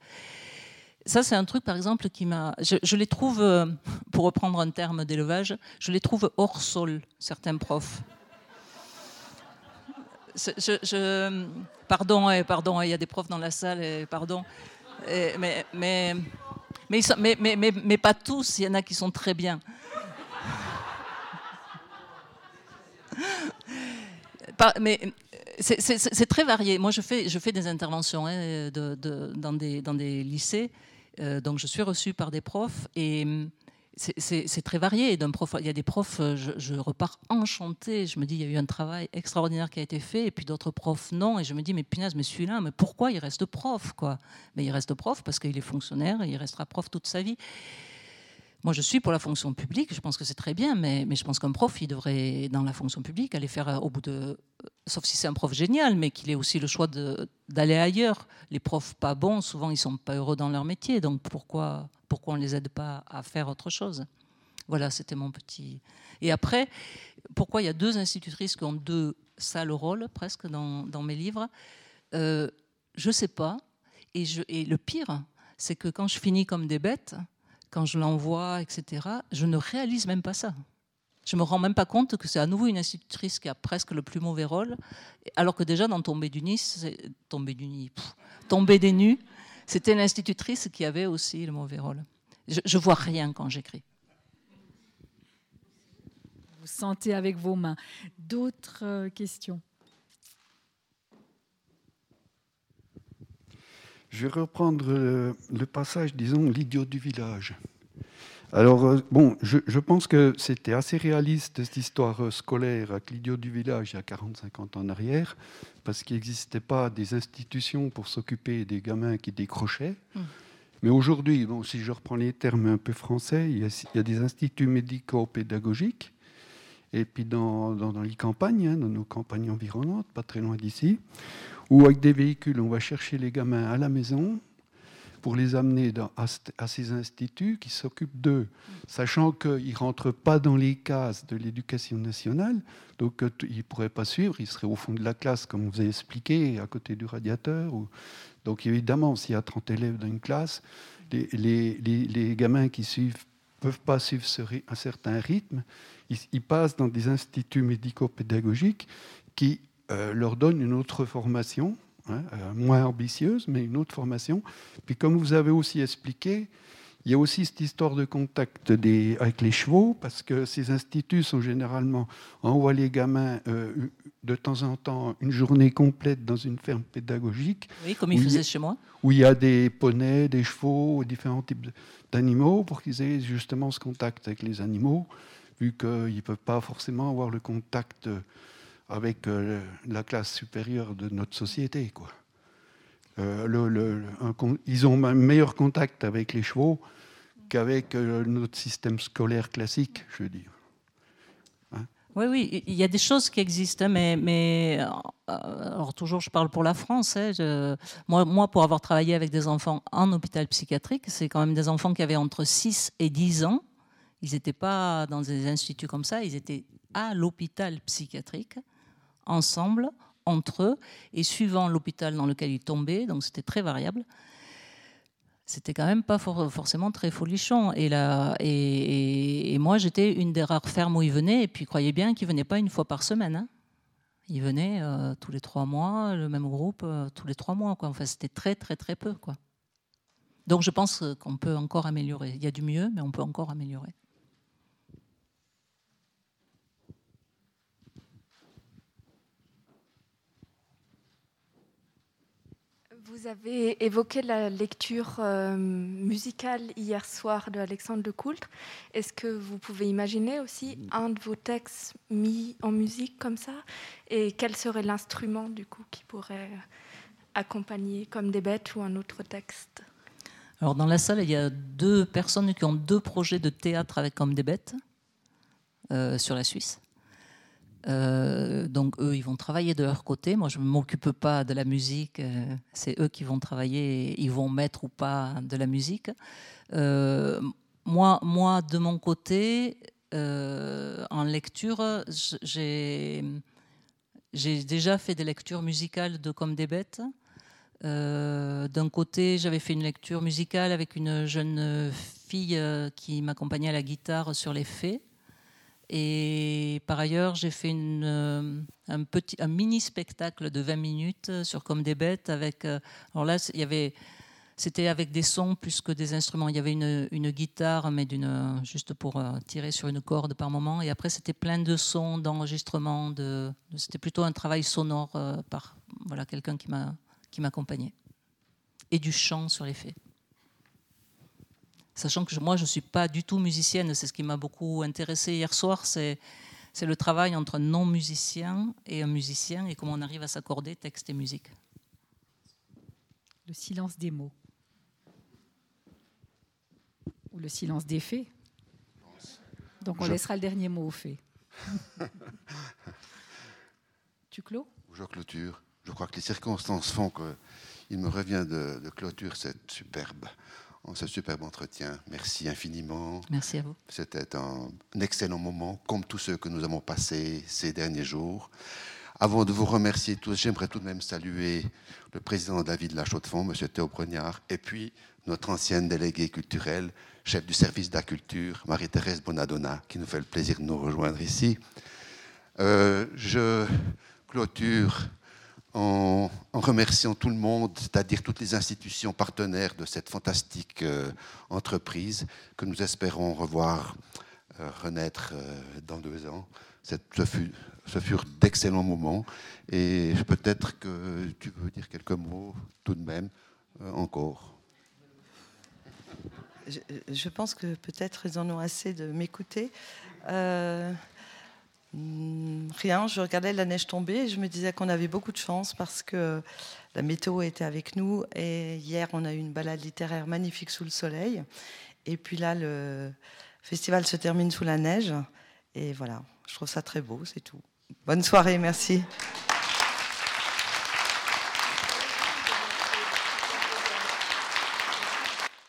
Ça, c'est un truc, par exemple, qui m'a. Je, les trouve, euh, *laughs* pour reprendre un terme d'élevage, je les trouve hors sol, certains profs. Je, pardon, pardon, il y a des profs dans la salle, pardon. mais, mais, mais, mais, mais, mais, pas tous, il y en a qui sont très bien. Mais c'est très varié. Moi, je fais, des interventions hein, de, dans, des, lycées. Euh, donc je suis reçue par des profs et hum, c'est très varié. Il y a des profs, euh, je, repars enchantée. Je me dis, il y a eu un travail extraordinaire qui a été fait, et puis d'autres profs, non. Et je me dis, mais punaise, mais celui-là, mais pourquoi il reste prof Mais il reste prof parce qu'il est fonctionnaire et il restera prof toute sa vie. Moi, je suis pour la fonction publique, je pense que c'est très bien, mais, je pense qu'un prof, il devrait, dans la fonction publique, aller faire euh, au bout de. Euh, sauf si c'est un prof génial, mais qu'il ait aussi le choix d'aller ailleurs. Les profs pas bons, souvent, ils sont pas heureux dans leur métier, donc pourquoi, pourquoi on les aide pas à faire autre chose? Voilà, c'était mon petit. Et après, pourquoi il y a deux institutrices qui ont deux sales rôles, presque, dans, dans mes livres? Euh, Je sais pas. Et le pire, c'est que quand je finis comme des bêtes, quand je l'envoie, etc., je ne réalise même pas ça. Je me rends même pas compte que c'est à nouveau une institutrice qui a presque le plus mauvais rôle, alors que déjà dans Tomber du Nice, Tomber du Nid, Tomber des nues, c'était l'institutrice qui avait aussi le mauvais rôle. Je, je vois rien quand j'écris. Vous sentez avec vos mains. D'autres euh, questions? Je vais reprendre le, passage, disons, l'idiot du village. Alors, euh, bon, je, pense que c'était assez réaliste, cette histoire euh, scolaire avec l'idiot du village il y a 40-50 ans en arrière, parce qu'il n'existait pas des institutions pour s'occuper des gamins qui décrochaient. Mmh. Mais aujourd'hui, bon, si je reprends les termes un peu français, il y a, des instituts médico-pédagogiques, et puis dans, les campagnes, hein, dans nos campagnes environnantes, pas très loin d'ici, ou avec des véhicules, on va chercher les gamins à la maison pour les amener à, ces instituts qui s'occupent d'eux, sachant qu'ils ne rentrent pas dans les cases de l'éducation nationale, donc euh, ils ne pourraient pas suivre, ils seraient au fond de la classe, comme vous avez expliqué, à côté du radiateur. Donc évidemment, s'il y a 30 élèves dans une classe, les, gamins qui suivent peuvent pas suivre un certain rythme, ils passent dans des instituts médico-pédagogiques qui euh, leur donne une autre formation, hein, euh, moins ambitieuse, mais une autre formation. Puis comme vous avez aussi expliqué, il y a aussi cette histoire de contact des, avec les chevaux, parce que ces instituts sont généralement, envoient les gamins euh, de temps en temps une journée complète dans une ferme pédagogique. Oui, comme ils faisaient chez moi. Où il y a des poneys, des chevaux, différents types d'animaux, pour qu'ils aient justement ce contact avec les animaux, qu'ils ne peuvent pas forcément avoir le contact avec euh, la classe supérieure de notre société. Quoi. Euh, ils ont un meilleur contact avec les chevaux qu'avec euh, notre système scolaire classique, je veux dire. Hein? Oui, oui, il y a des choses qui existent, mais, mais alors toujours, je parle pour la France. Hein, moi, moi, pour avoir travaillé avec des enfants en hôpital psychiatrique, c'est quand même des enfants qui avaient entre 6 et 10 ans. Ils n'étaient pas dans des instituts comme ça, ils étaient à l'hôpital psychiatrique ensemble, entre eux, et suivant l'hôpital dans lequel ils tombaient, donc c'était très variable, c'était quand même pas forcément très folichon. Et, là, et, moi, j'étais une des rares fermes où ils venaient, et puis croyez bien qu'ils venaient pas une fois par semaine. Hein. Ils venaient euh, tous les trois mois, le même groupe, euh, tous les trois mois. Enfin, c'était très, très, très peu. Donc je pense qu'on peut encore améliorer. Il y a du mieux, mais on peut encore améliorer. Vous avez évoqué la lecture euh, musicale hier soir de Alexandre de Coultre. Est-ce que vous pouvez imaginer aussi un de vos textes mis en musique comme ça? Et quel serait l'instrument du coup qui pourrait accompagner comme des bêtes ou un autre texte? Alors dans la salle, il y a deux personnes qui ont deux projets de théâtre avec comme des bêtes euh, sur la Suisse. Euh, donc eux, ils vont travailler de leur côté. Moi, je ne m'occupe pas de la musique. Euh, c'est eux qui vont travailler. Ils vont mettre ou pas de la musique. Euh, moi, moi, de mon côté, en lecture, j'ai déjà fait des lectures musicales de Comme des bêtes. D'un côté, j'avais fait une lecture musicale avec une jeune fille qui m'accompagnait à la guitare sur les faits. Et par ailleurs, j'ai fait euh, un, petit, un mini spectacle de 20 minutes sur Comme des bêtes. Avec, euh, alors là, il y avait, c'était avec des sons plus que des instruments. Il y avait une, guitare, mais juste pour euh, tirer sur une corde par moment. Et après, c'était plein de sons, d'enregistrements. De, c'était plutôt un travail sonore par voilà, quelqu'un qui, qui m'accompagnait. Et du chant sur les faits sachant que moi, je ne suis pas du tout musicienne. C'est ce qui m'a beaucoup intéressé hier soir, c'est, le travail entre un non-musicien et un musicien et comment on arrive à s'accorder texte et musique. Le silence des mots. Ou le silence des faits. Donc on laissera le dernier mot aux faits. *laughs* tu clôt Je clôture. Je crois que les circonstances font qu'il me revient de, de clôture cette superbe ce superbe entretien. Merci infiniment. Merci à vous. C'était un, excellent moment, comme tous ceux que nous avons passés ces derniers jours. Avant de vous remercier tous, j'aimerais tout de même saluer le président de la ville de la Chaux-de-Fonds, M. Théo Brognard, et puis notre ancienne déléguée culturelle, chef du service de la culture, Marie-Thérèse Bonadonna, qui nous fait le plaisir de nous rejoindre ici. Euh, je clôture en, remerciant tout le monde, c'est-à-dire toutes les institutions partenaires de cette fantastique euh, entreprise que nous espérons revoir euh, renaître euh, dans deux ans. ce, furent d'excellents moments et peut-être que tu veux dire quelques mots tout de même encore. Je, je pense que peut-être ils en ont assez de m'écouter. Hmm, rien, je regardais la neige tomber et je me disais qu'on avait beaucoup de chance parce que la météo était avec nous. Et hier on a eu une balade littéraire magnifique sous le soleil. Et puis là le festival se termine sous la neige. Et voilà, je trouve ça très beau, c'est tout. Bonne soirée, merci.